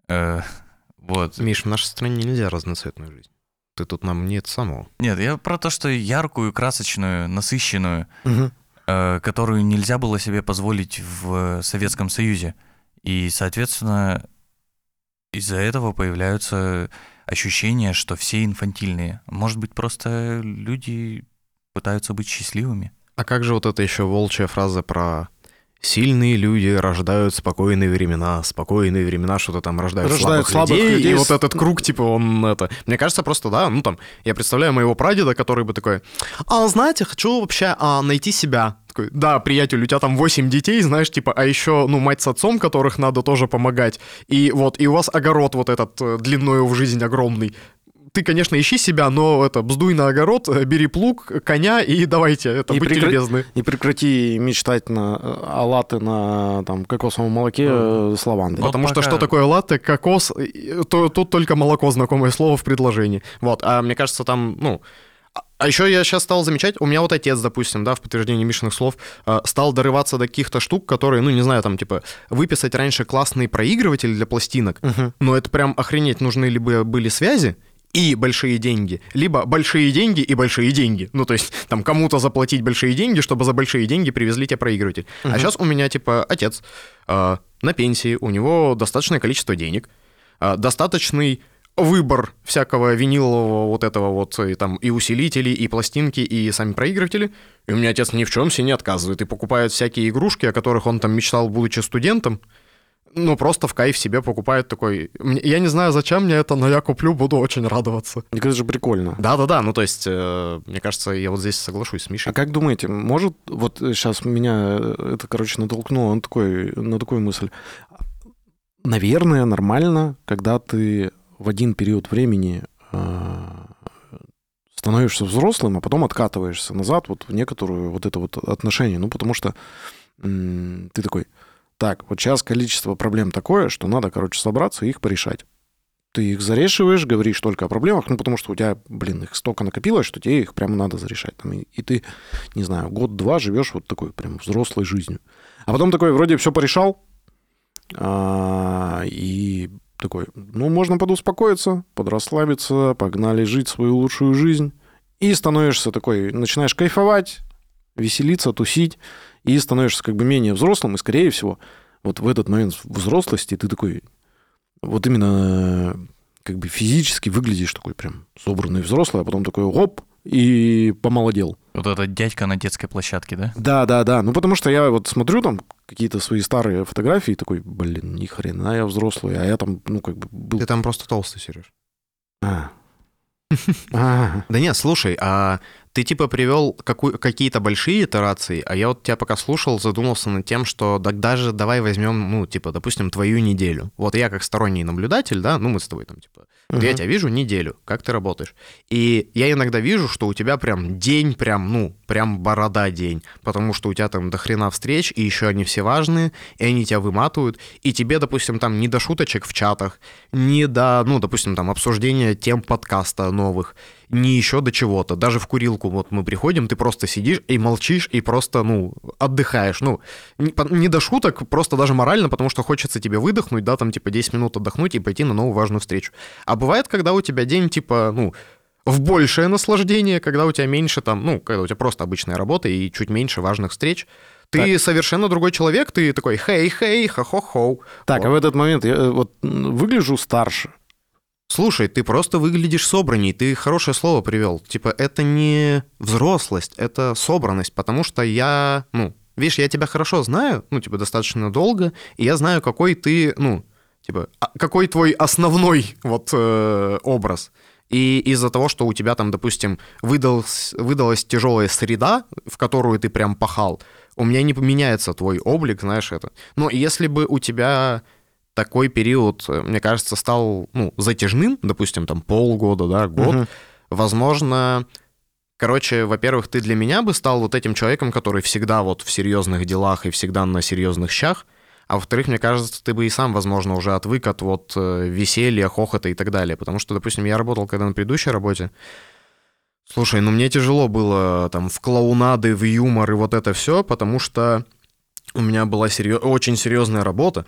Э, Вот. Миш, в нашей стране нельзя разноцветную жизнь. Ты тут нам нет самого. Нет, я про то, что яркую, красочную, насыщенную, э, которую нельзя было себе позволить в Советском Союзе. И, соответственно, из-за этого появляются ощущения, что все инфантильные. Может быть, просто люди пытаются быть счастливыми. А как же вот эта еще волчья фраза про сильные люди рождают спокойные времена, спокойные времена что-то там рождают, Рождают слабых, слабых людей, людей и вот этот круг, типа, он это... Мне кажется, просто, да, ну там, я представляю моего прадеда, который бы такой, а знаете, хочу вообще а, найти себя. Такой, да, приятель, у тебя там 8 детей, знаешь, типа, а еще, ну, мать с отцом, которых надо тоже помогать, и вот, и у вас огород вот этот э, длиною в жизнь огромный. Ты, конечно, ищи себя, но это, бздуй на огород, э, бери плуг, коня и давайте, это, И будьте прекра- любезны. И прекрати мечтать на э, о латте на там, кокосовом молоке э, с лавандой. Вот Потому что пока- что такое латте, кокос, то, тут только молоко, знакомое слово в предложении. Вот, а мне кажется, там, ну... а- А еще я сейчас стал замечать, у меня вот отец, допустим, да, в подтверждении Мишиных слов, э, стал дорываться до каких-то штук, которые, ну, не знаю, там, типа, выписать раньше классный проигрыватель для пластинок, Мгм. но это прям охренеть, нужны либо были связи, и большие деньги, либо большие деньги и большие деньги. Ну, то есть, там, кому-то заплатить большие деньги, чтобы за большие деньги привезли тебе проигрыватель. А Мгм. сейчас у меня, типа, отец э, на пенсии, у него достаточное количество денег, э, достаточный выбор всякого винилового вот этого вот, и там, и усилителей, и пластинки, и сами проигрыватели. И у меня отец ни в чем себе не отказывает и покупает всякие игрушки, о которых он там мечтал, будучи студентом. Ну, просто в кайф себе покупает такой... Я не знаю, зачем мне это, но я куплю, буду очень радоваться. Мне кажется, же прикольно. Да-да-да, ну то есть, э, мне кажется, я вот здесь соглашусь с Мишей. А как думаете, может, вот сейчас меня э, это, короче, натолкнуло на, такой, на такую мысль. Наверное, нормально, когда ты в один период времени э, становишься взрослым, а потом откатываешься назад вот в некоторую вот это вот отношение. Ну, потому что ты такой, так, вот сейчас количество проблем такое, что надо, короче, собраться и их порешать. Ты их зарешиваешь, говоришь только о проблемах, ну, потому что у тебя, блин, их столько накопилось, что тебе их прямо надо зарешать. Там, и, и ты, не знаю, год-два живешь вот такой прям взрослой жизнью. А потом такой вроде все порешал, а, и такой, ну, можно подуспокоиться, подрасслабиться, погнали жить свою лучшую жизнь. И становишься такой, начинаешь кайфовать, веселиться, тусить, и становишься как бы менее взрослым, и, скорее всего, вот в этот момент взрослости ты такой, вот именно э, как бы физически выглядишь такой прям собранный взрослый, а потом такой оп, и помолодел. Вот этот дядька на детской площадке, да? Да, да, да. Ну, потому что я вот смотрю там какие-то свои старые фотографии и такой, блин, ни хрена я взрослый, а я там, ну, как бы был... Ты там просто толстый, Сереж. А. А. Да нет, слушай, а ты типа привел какие-то большие итерации, а я вот тебя пока слушал, задумался над тем, что так даже давай возьмем, ну, типа, допустим, твою неделю. Вот я как сторонний наблюдатель, да, ну, мы с тобой там, типа, вот я тебя вижу неделю, как ты работаешь. И я иногда вижу, что у тебя прям день, прям, ну, прям борода день, потому что у тебя там до хрена встреч, и еще они все важные, и они тебя выматывают, и тебе, допустим, там не до шуточек в чатах, не до, ну, допустим, там обсуждения тем подкаста новых, не еще до чего-то. Даже в курилку вот мы приходим, ты просто сидишь и молчишь, и просто, ну, отдыхаешь. Ну, не, до шуток, просто даже морально, потому что хочется тебе выдохнуть, да, там, типа, 10 минут отдохнуть и пойти на новую важную встречу. А бывает, когда у тебя день, типа, ну, в большее наслаждение, когда у тебя меньше там, ну, когда у тебя просто обычная работа и чуть меньше важных встреч. Ты совершенно другой человек, ты такой хей-хей, ха-хо-хоу. Так, а в этот момент я э, вот выгляжу старше. Слушай, ты просто выглядишь собранней, ты хорошее слово привел. Типа, это не взрослость, это собранность, потому что я, ну, видишь, я тебя хорошо знаю, ну, типа, достаточно долго, и я знаю, какой ты, ну, типа, а- какой твой основной вот э, образ. И из-за того, что у тебя там, допустим, выдалась, выдалась тяжелая среда, в которую ты прям пахал, у меня не поменяется твой облик, знаешь это. Но если бы у тебя такой период, э, мне кажется, стал ну, затяжным, допустим, там полгода, да, год, Мгм. возможно, короче, во-первых, ты для меня бы стал вот этим человеком, который всегда вот в серьезных делах и всегда на серьезных щах, а во-вторых, мне кажется, ты бы и сам, возможно, уже отвык от вот э, веселья, хохота и так далее. Потому что, допустим, я работал когда на предыдущей работе, Слушай, ну мне тяжело было там в клоунады, в юмор и вот это все, потому что у меня была серьё- очень серьезная работа,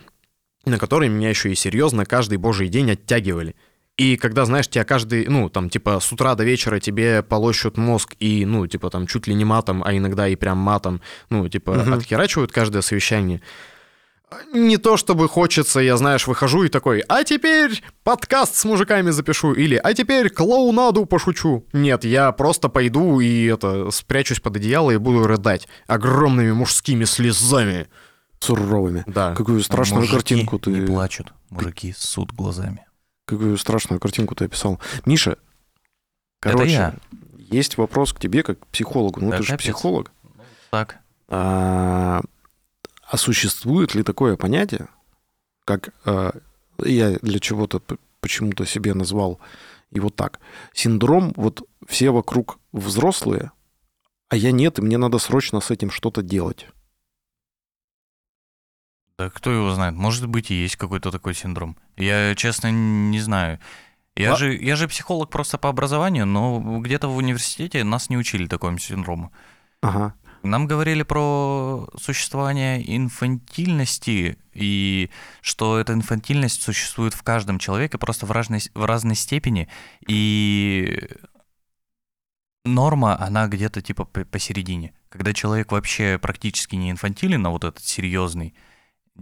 на которой меня еще и серьезно каждый божий день оттягивали. И когда, знаешь, тебя каждый, ну, там, типа, с утра до вечера тебе полощут мозг и, ну, типа, там, чуть ли не матом, а иногда и прям матом, ну, типа, Мгм. отхерачивают каждое совещание. Не то чтобы хочется, я, знаешь, выхожу и такой, а теперь подкаст с мужиками запишу, или а теперь клоунаду пошучу. Нет, я просто пойду и это, спрячусь под одеяло и буду рыдать огромными мужскими слезами. Суровыми. Да. Какую страшную Мужики картинку ты... не плачут, мужики ссут глазами. Какую страшную картинку ты описал. Миша, короче, я. есть вопрос к тебе как к психологу. Ну, Да, ты же капец. психолог. Так, А, а существует ли такое понятие, как а, я для чего-то почему-то себе назвал его так, синдром вот все вокруг взрослые, а я нет, и мне надо срочно с этим что-то делать. Да кто его знает, может быть и есть какой-то такой синдром. Я, честно, не знаю. Я Ла- же, я же психолог просто по образованию, но где-то в университете нас не учили такому синдрому. Ага. Нам говорили про существование инфантильности и что эта инфантильность существует в каждом человеке просто в разной, в разной степени. И норма, она где-то типа по- посередине. Когда человек вообще практически не инфантилен, а вот этот серьезный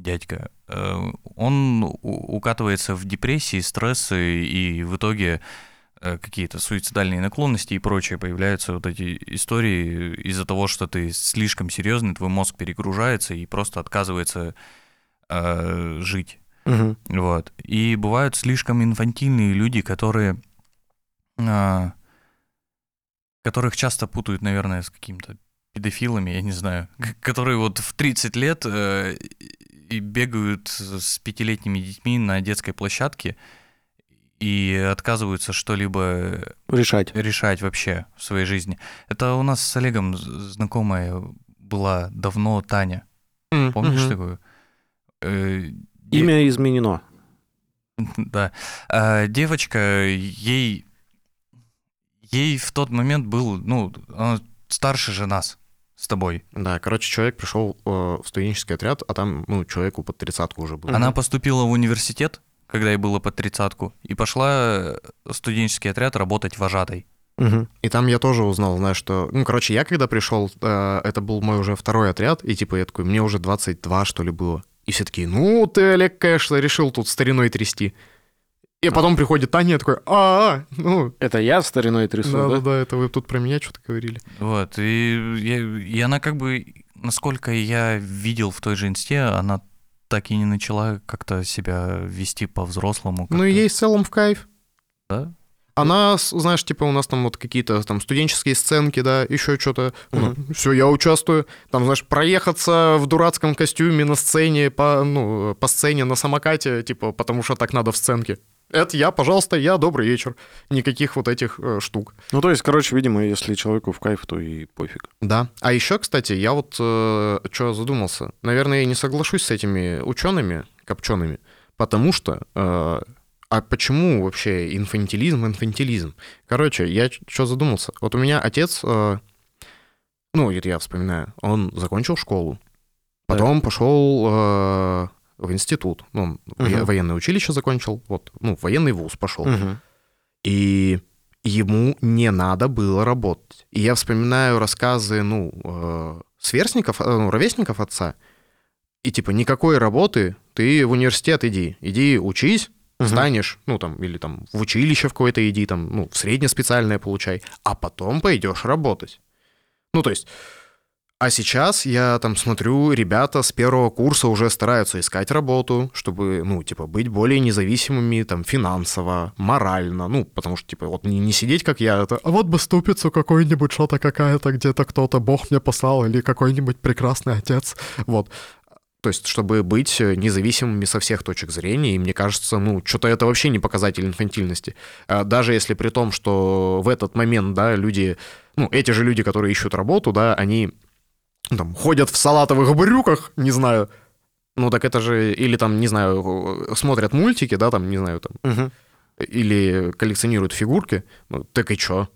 дядька, э, он укатывается в депрессии, стрессы, и в итоге э, какие-то суицидальные наклонности и прочее появляются вот эти истории из-за того, что ты слишком серьезный, твой мозг перегружается и просто отказывается э, жить. Мгм. Вот. И бывают слишком инфантильные люди, которые а, которых часто путают, наверное, с какими-то педофилами, я не знаю, которые вот в 30 лет э, и бегают с пятилетними детьми на детской площадке и отказываются что-либо Решать. решать вообще в своей жизни. Это у нас с Олегом знакомая была давно Таня. Помнишь Мгм. такую? Э, де- Имя изменено. Да. А, девочка, ей, ей в тот момент был, ну, она старше же нас с тобой. Да, короче, человек пришел э, в студенческий отряд, а там, ну, человеку под тридцатку уже было. Она поступила в университет, когда ей было под тридцатку, и пошла в студенческий отряд работать вожатой. Мгм. И там я тоже узнал, знаешь, что... Ну, короче, я когда пришел, э, это был мой уже второй отряд, и типа я такой, мне уже 22, что ли, было. И все такие, ну, ты, Олег, конечно, решил тут стариной трясти. И потом приходит Таня и такой, а, ну... Это я стариной трясу, Да, да? да, да, это вы тут про меня что-то говорили. Вот, и, я- и она как бы, насколько я видел в той же инсте, она так и не начала как-то себя вести по-взрослому. Ну и ей в целом в кайф. Да? Она, знаешь, типа у нас там вот какие-то там студенческие сценки, да, еще что-то. Мгм. все, я участвую. Там, знаешь, проехаться в дурацком костюме на сцене, по, ну, по сцене на самокате, типа, потому что так надо в сценке. Это я, пожалуйста, я, добрый вечер. Никаких вот этих э, штук. Ну, то есть, короче, видимо, если человеку в кайф, то и пофиг. Да. А еще, кстати, я вот что задумался. Наверное, я не соглашусь с этими учеными, копчеными, потому что... э, а почему вообще инфантилизм, инфантилизм? Короче, я что задумался. Вот у меня отец, э, ну, это я вспоминаю, он закончил школу, потом пошел э, в институт, ну, Мгм. военное училище закончил, вот, ну, военный вуз пошел. Мгм. И ему не надо было работать. И я вспоминаю рассказы, ну, э, сверстников, э, ну, ровесников отца, и типа никакой работы, ты в университет иди, иди учись, Мгм. станешь, ну там, или там в училище в какое-то иди, там, ну, в среднеспециальное получай, а потом пойдешь работать. Ну, то есть, а сейчас я там смотрю, ребята с первого курса уже стараются искать работу, чтобы, ну, типа, быть более независимыми, там, финансово, морально, ну, потому что, типа, вот не, не сидеть, как я, это, а вот бы ступицу какой-нибудь, что-то какая-то, где-то кто-то, Бог мне послал, или какой-нибудь прекрасный отец, вот. То есть, чтобы быть э, независимыми со всех точек зрения, и мне кажется, ну, что-то это вообще не показатель инфантильности. А Даже если при том, что в этот момент, да, люди, ну, эти же люди, которые ищут работу, да, они там ходят в салатовых брюках, не знаю, ну, так это же, или там, не знаю, смотрят мультики, да, там, не знаю, там, Мгм. или коллекционируют фигурки, ну, так и чё?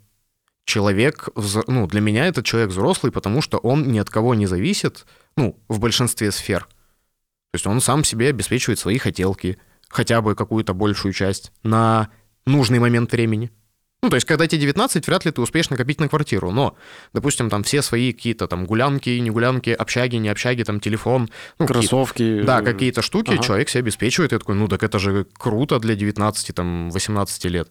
Человек, ну, для меня это человек взрослый, потому что он ни от кого не зависит, ну, в большинстве сфер. То есть он сам себе обеспечивает свои хотелки, хотя бы какую-то большую часть, на нужный момент времени. Ну, то есть, когда тебе 19, вряд ли ты успеешь накопить на квартиру, но, допустим, там все свои какие-то там гулянки, не гулянки, общаги, не общаги, там телефон, ну, какие-то- Кроссовки. да, э, какие-то штуки ага. человек себе обеспечивает. Я такой, ну так это же круто для 19, там, 18 лет.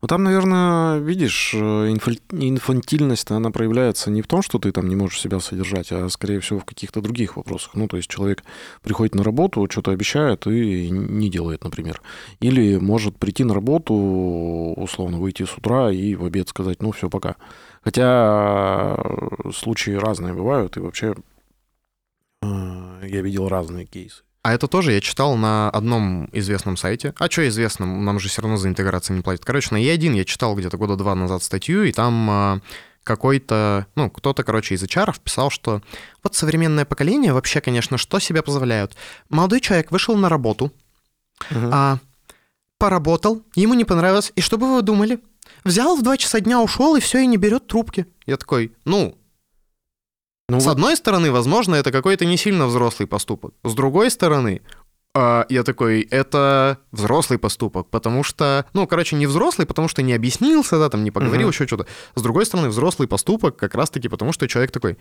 Ну, там, наверное, видишь, э, инфантильность, она проявляется не в том, что ты там не можешь себя содержать, а, скорее всего, в каких-то других вопросах. Ну, то есть человек приходит на работу, что-то обещает и не делает, например. Или может прийти на работу, условно, выйти с утра и в обед сказать, ну, все, пока. Хотя э, случаи разные бывают, и вообще э, я видел разные кейсы. А это тоже я читал на одном известном сайте. А что известном? Нам же все равно за интеграцию не платят. Короче, на Е1 я читал где-то года два назад статью, и там а, какой-то, ну, кто-то, короче, из HR писал, что вот современное поколение вообще, конечно, что себе позволяют. Молодой человек вышел на работу, Мгм. а, поработал, ему не понравилось, и что бы вы думали? Взял в 2 часа дня, ушел, и все, и не берет трубки. Я такой, ну, Ну, с вот одной стороны, возможно, это какой-то не сильно взрослый поступок. С другой стороны, а, я такой, это взрослый поступок, потому что, ну, короче, не взрослый, потому что не объяснился, да, там не поговорил, Мгм. еще что-то. С другой стороны, взрослый поступок как раз-таки потому, что человек такой,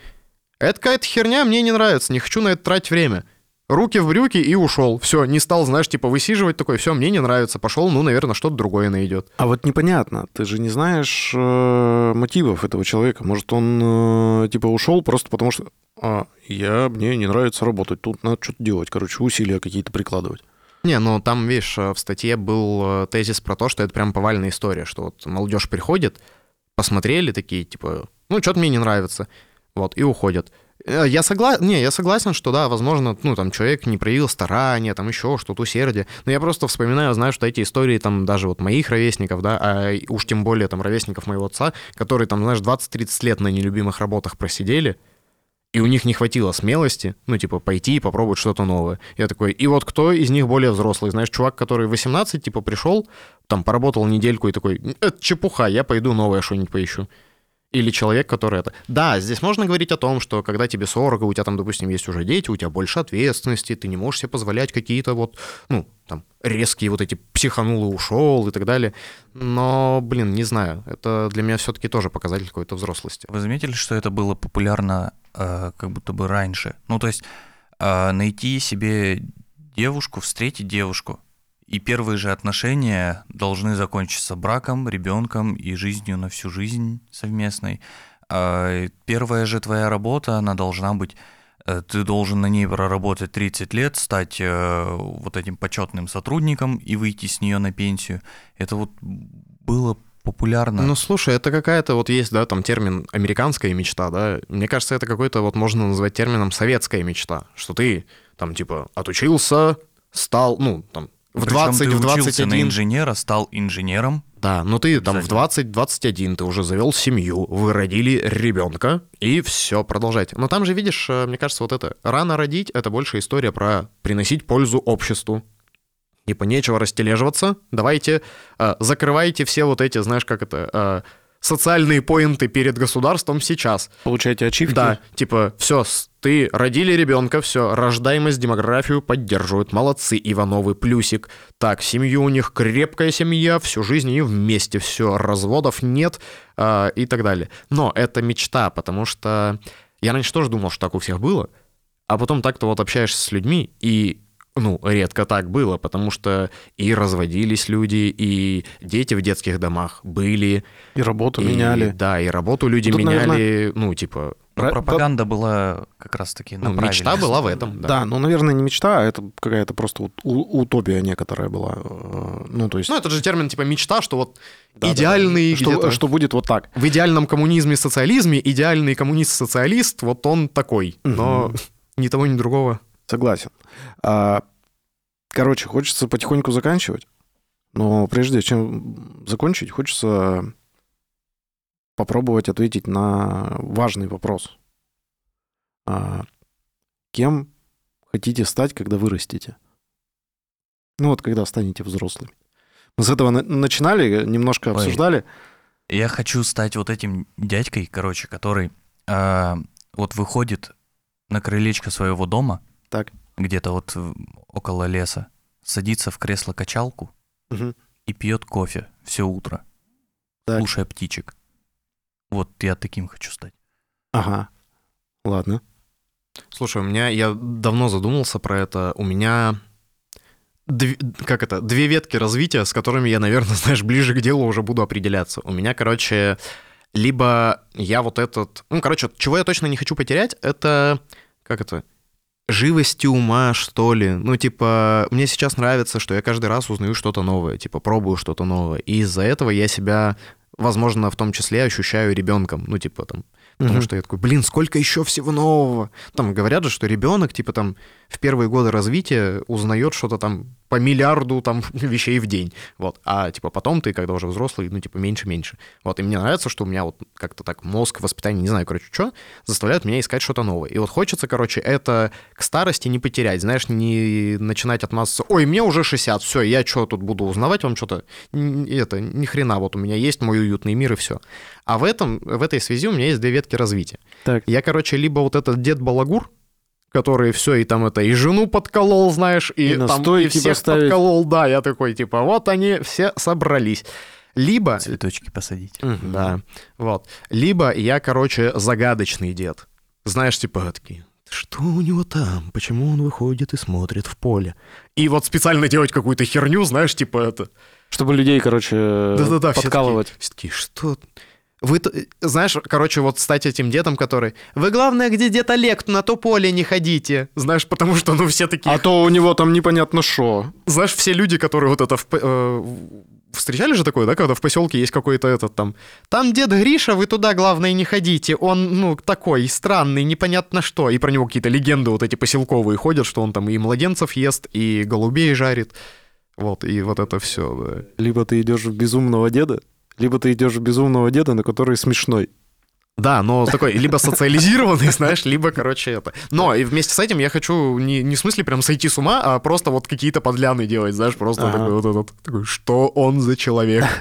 это какая-то херня, мне не нравится, не хочу на это тратить время. Руки в брюки и ушел. Все, не стал, знаешь, типа высиживать такой, все, мне не нравится, пошел, ну, наверное, что-то другое найдет. А вот непонятно, ты же не знаешь э, мотивов этого человека. Может, он э, типа ушел просто потому, что а, я, мне не нравится работать, тут надо что-то делать, короче, усилия какие-то прикладывать. Не, ну там, видишь, э, в статье был э, тезис про то, что это прям повальная история, что вот молодежь приходит, посмотрели такие, типа, ну, что-то мне не нравится, вот, и уходят. Э, Я согласен, не, я согласен, что да, возможно, ну, там человек не проявил старания, там еще что-то, усердие, но я просто вспоминаю, знаю, что эти истории там даже вот моих ровесников, да, а уж тем более там ровесников моего отца, которые там, знаешь, 20-30 лет на нелюбимых работах просидели, и у них не хватило смелости, ну, типа, пойти и попробовать что-то новое. Я такой, и вот кто из них более взрослый? Знаешь, чувак, который 18, типа, пришел, там, поработал недельку и такой, это чепуха, я пойду новое что-нибудь поищу. Или человек, который это... Да, здесь можно говорить о том, что когда тебе 40, и у тебя там, допустим, есть уже дети, у тебя больше ответственности, ты не можешь себе позволять какие-то вот, ну, там, резкие вот эти психанул и ушел и так далее. Но, блин, не знаю, это для меня все-таки тоже показатель какой-то взрослости. Вы заметили, что это было популярно э, как будто бы раньше? Ну, то есть э, найти себе девушку, встретить девушку И первые же отношения должны закончиться браком, ребенком и жизнью на всю жизнь совместной. А первая же твоя работа, она должна быть э, ты должен на ней проработать 30 лет, стать э, вот этим почетным сотрудником и выйти с нее на пенсию. Это вот было популярно. Ну, слушай, это какая-то вот есть, да, там термин американская мечта, да. Мне кажется, это какой-то вот можно назвать термином советская мечта, что ты там типа отучился, стал, ну, там, в Причем 20, ты в учился 21. на инженера, стал инженером. Да, но ты там в Обязательно. 20-21 ты уже завел семью, вы родили ребенка, и все, продолжайте. Но там же, видишь, э, мне кажется, вот это рано родить это больше история про приносить пользу обществу. Типа нечего растележиваться, давайте э, закрывайте все вот эти, знаешь, как это, э, социальные поинты перед государством сейчас. Получаете ачивки? Да, типа, все, ты родили ребенка, все, рождаемость, демографию поддерживают. Молодцы, Ивановы, плюсик. Так, семью у них крепкая семья, всю жизнь они вместе, все, разводов нет а, и так далее. Но это мечта, потому что я раньше тоже думал, что так у всех было, а потом так-то вот общаешься с людьми, и ну, редко так было, потому что и разводились люди, и дети в детских домах были. И работу и- меняли. Да, и работу люди Тут, меняли, ну, типа, Про- пропаганда была как раз-таки ну, мечта была в этом. Да. ну, наверное, не мечта, а это какая-то просто вот утопия некоторая была. Э, Ну, то есть... Ну, это же термин типа мечта, что вот Да-да-да. идеальный что, где-то- что будет вот так. в идеальном коммунизме, социализме идеальный коммунист-социалист, вот он такой. Но Мгм. ни того, ни другого. Согласен. А, короче, хочется потихоньку заканчивать. Но прежде чем закончить, хочется попробовать ответить на важный вопрос. А, кем хотите стать, когда вырастете? Ну вот, когда станете взрослыми. Мы с этого на- начинали, немножко Ой. обсуждали. Я хочу стать вот этим дядькой, короче, который а, вот выходит на крылечко своего дома, Так. где-то вот в- около леса, садится в кресло-качалку Мгм. и пьет кофе все утро, Так. слушая птичек. Вот я таким хочу стать. Ага. Ладно. Слушай, у меня, я давно задумался про это. У меня, дв- как это, две ветки развития, с которыми я, наверное, знаешь, ближе к делу уже буду определяться. У меня, короче, либо я вот этот... Ну, короче, чего я точно не хочу потерять, это... Как это? живости ума, что ли. Ну, типа, мне сейчас нравится, что я каждый раз узнаю что-то новое, типа, пробую что-то новое. И из-за этого я себя, возможно, в том числе ощущаю ребенком. Ну, типа, там, потому Мгм. что я такой, блин, сколько еще всего нового. Там говорят же, что ребенок, типа, там, в первые годы развития узнает что-то там по миллиарду там вещей в день. Вот. А, типа, потом ты, когда уже взрослый, ну, типа, меньше-меньше. Вот. И мне нравится, что у меня вот как-то так мозг, воспитание, не знаю, короче, что, заставляют меня искать что-то новое. И вот хочется, короче, это к старости не потерять, знаешь, не начинать отмазаться, ой, мне уже 60, все, я что тут буду узнавать вам что-то? Это, ни хрена, вот у меня есть мой уютный мир и все. А в этом, в этой связи у меня есть две ветки развития. Так. Я, короче, либо вот этот дед Балагур, который все и там это и жену подколол, знаешь, и, И там и всех поставить. подколол, да, я такой типа, вот они все собрались. Либо Цветочки посадить. Мгм. да, вот. Либо я, короче, загадочный дед. Знаешь, типа такие, что у него там? Почему он выходит и смотрит в поле? И вот специально делать какую-то херню, знаешь, типа это. Чтобы людей, короче, Да-да-да, все подкалывать. Все такие, что... Вы, знаешь, короче, вот стать этим дедом, который... Вы, главное, где дед Олег, на то поле не ходите. Знаешь, потому что, ну, все такие... А то у него там непонятно что. Знаешь, все люди, которые вот это... в э, встречали же такое, да, когда в поселке есть какой-то этот там... Там дед Гриша, вы туда, главное, не ходите. Он, ну, такой странный, непонятно что. И про него какие-то легенды вот эти поселковые ходят, что он там и младенцев ест, и голубей жарит. Вот, и вот это все, да. Либо ты идешь в безумного деда, либо ты идешь в безумного деда, на который смешной. Да, но такой либо социализированный, знаешь, либо, короче, это. Но и вместе с этим я хочу не, не в смысле прям сойти с ума, а просто вот какие-то подляны делать, знаешь, просто Ага. такой вот этот, такой, что он за человек?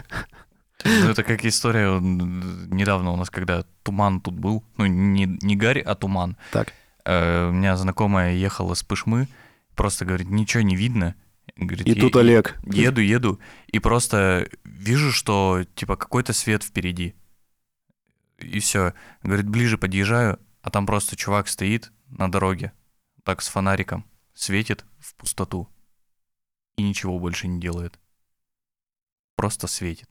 Ну, это как история недавно у нас, когда туман тут был. Ну, не, не гарь, а туман. Так. Э, у меня знакомая ехала с Пышмы, просто говорит, ничего не видно. Говорит, И «Е- тут Олег. Еду, еду, и просто вижу, что типа какой-то свет впереди. И все. Говорит, ближе подъезжаю, а там просто чувак стоит на дороге, так с фонариком, светит в пустоту. и ничего больше не делает. Просто светит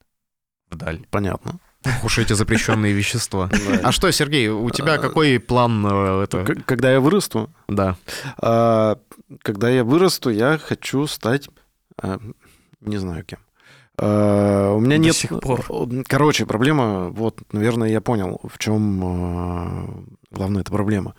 вдаль. Понятно. Уж эти запрещенные вещества. А что, Сергей, у тебя А, какой план э, это? Когда я вырасту, Да. а, когда я вырасту, я хочу стать, а, не знаю кем. А, У меня До нет... сих пор. Короче, проблема, вот, наверное, я понял, в чем главная эта проблема.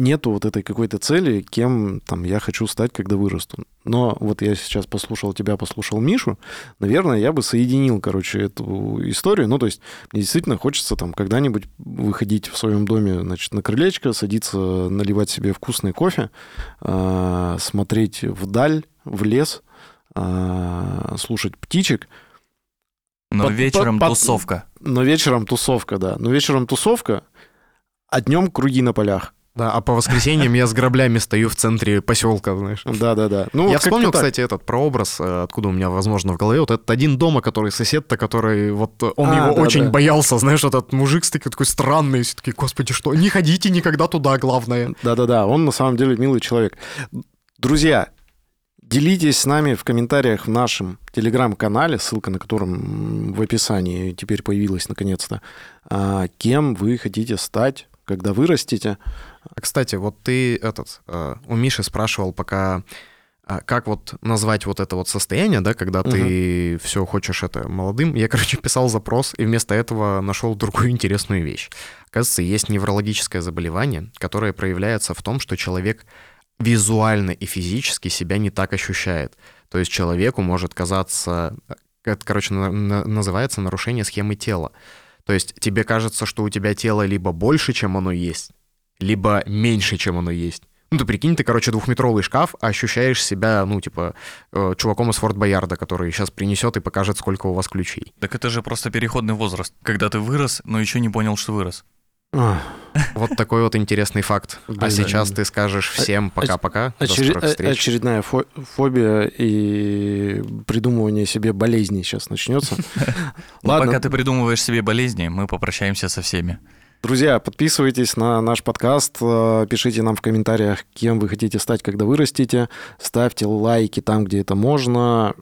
Нету вот этой какой-то цели, кем там я хочу стать, когда вырасту. Но вот я сейчас послушал тебя, послушал Мишу, наверное, я бы соединил, короче, эту историю. Ну, то есть мне действительно хочется там когда-нибудь выходить в своем доме, значит, на крылечко, садиться, наливать себе вкусный кофе, а, смотреть вдаль, в лес, а, слушать птичек, Но Под- вечером под- под- тусовка. но вечером тусовка, да. Но вечером тусовка, а днем круги на полях. Да, а по воскресеньям я с граблями стою в центре поселка, знаешь. Да-да-да. Ну, я вспомнил, кстати, этот прообраз, э, откуда у меня, возможно, в голове. Вот этот один дома, который сосед-то, который вот э, он А, его да, очень да. боялся, знаешь, этот мужик такой, такой странный, все такие, господи, что? Не ходите никогда туда, главное. Да-да-да, он на самом деле милый человек. Друзья, делитесь с нами в комментариях в нашем телеграм-канале, ссылка на котором в описании теперь появилась наконец-то, а, кем вы хотите стать, когда вырастете. А, Кстати, вот ты этот, э, у Миши спрашивал пока, а, как вот назвать вот это вот состояние, да, когда ты все хочешь это молодым. Я, короче, писал запрос и вместо этого нашел другую интересную вещь. Оказывается, есть неврологическое заболевание, которое проявляется в том, что человек визуально и физически себя не так ощущает. То есть человеку может казаться, э, это, короче, на- на- называется нарушение схемы тела. То есть тебе кажется, что у тебя тело либо больше, чем оно есть, либо меньше, чем оно есть. Ну, ты прикинь, ты, короче, двухметровый шкаф, а ощущаешь себя, ну, типа, э, чуваком из Форт Боярда, который сейчас принесет и покажет, сколько у вас ключей. Так это же просто переходный возраст. Когда ты вырос, но еще не понял, что вырос. Вот такой вот интересный факт. А сейчас ты скажешь всем пока-пока, до очери- скорых встреч. очередная фо- фобия и придумывание себе болезней сейчас начнется. Но Ладно. пока ты придумываешь себе болезни, мы попрощаемся со всеми. Друзья, подписывайтесь на наш подкаст, э, пишите нам в комментариях, кем вы хотите стать, когда вырастете, ставьте лайки там, где это можно,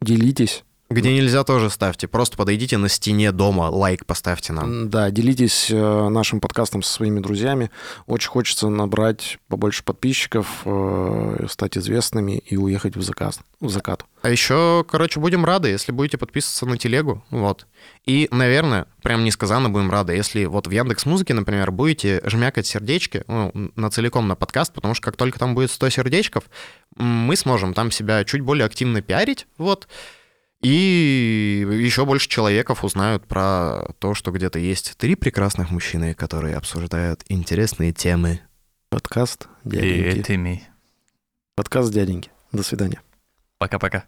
делитесь. Где нельзя, тоже ставьте. Просто подойдите на стене дома, лайк поставьте нам. Да, делитесь э, нашим подкастом со своими друзьями. Очень хочется набрать побольше подписчиков, э, стать известными и уехать в закат. В закат. А еще, короче, будем рады, если будете подписываться на телегу, вот. И, наверное, прям несказанно будем рады, если вот в Яндекс Музыке, например, будете жмякать сердечки ну, на целиком на подкаст, потому что как только там будет 100 сердечков, мы сможем там себя чуть более активно пиарить, вот. И еще больше человеков узнают про то, что где-то есть три прекрасных мужчины, которые обсуждают интересные темы. Подкаст И дяденьки. этими. Подкаст дяденьки. До свидания. Пока-пока.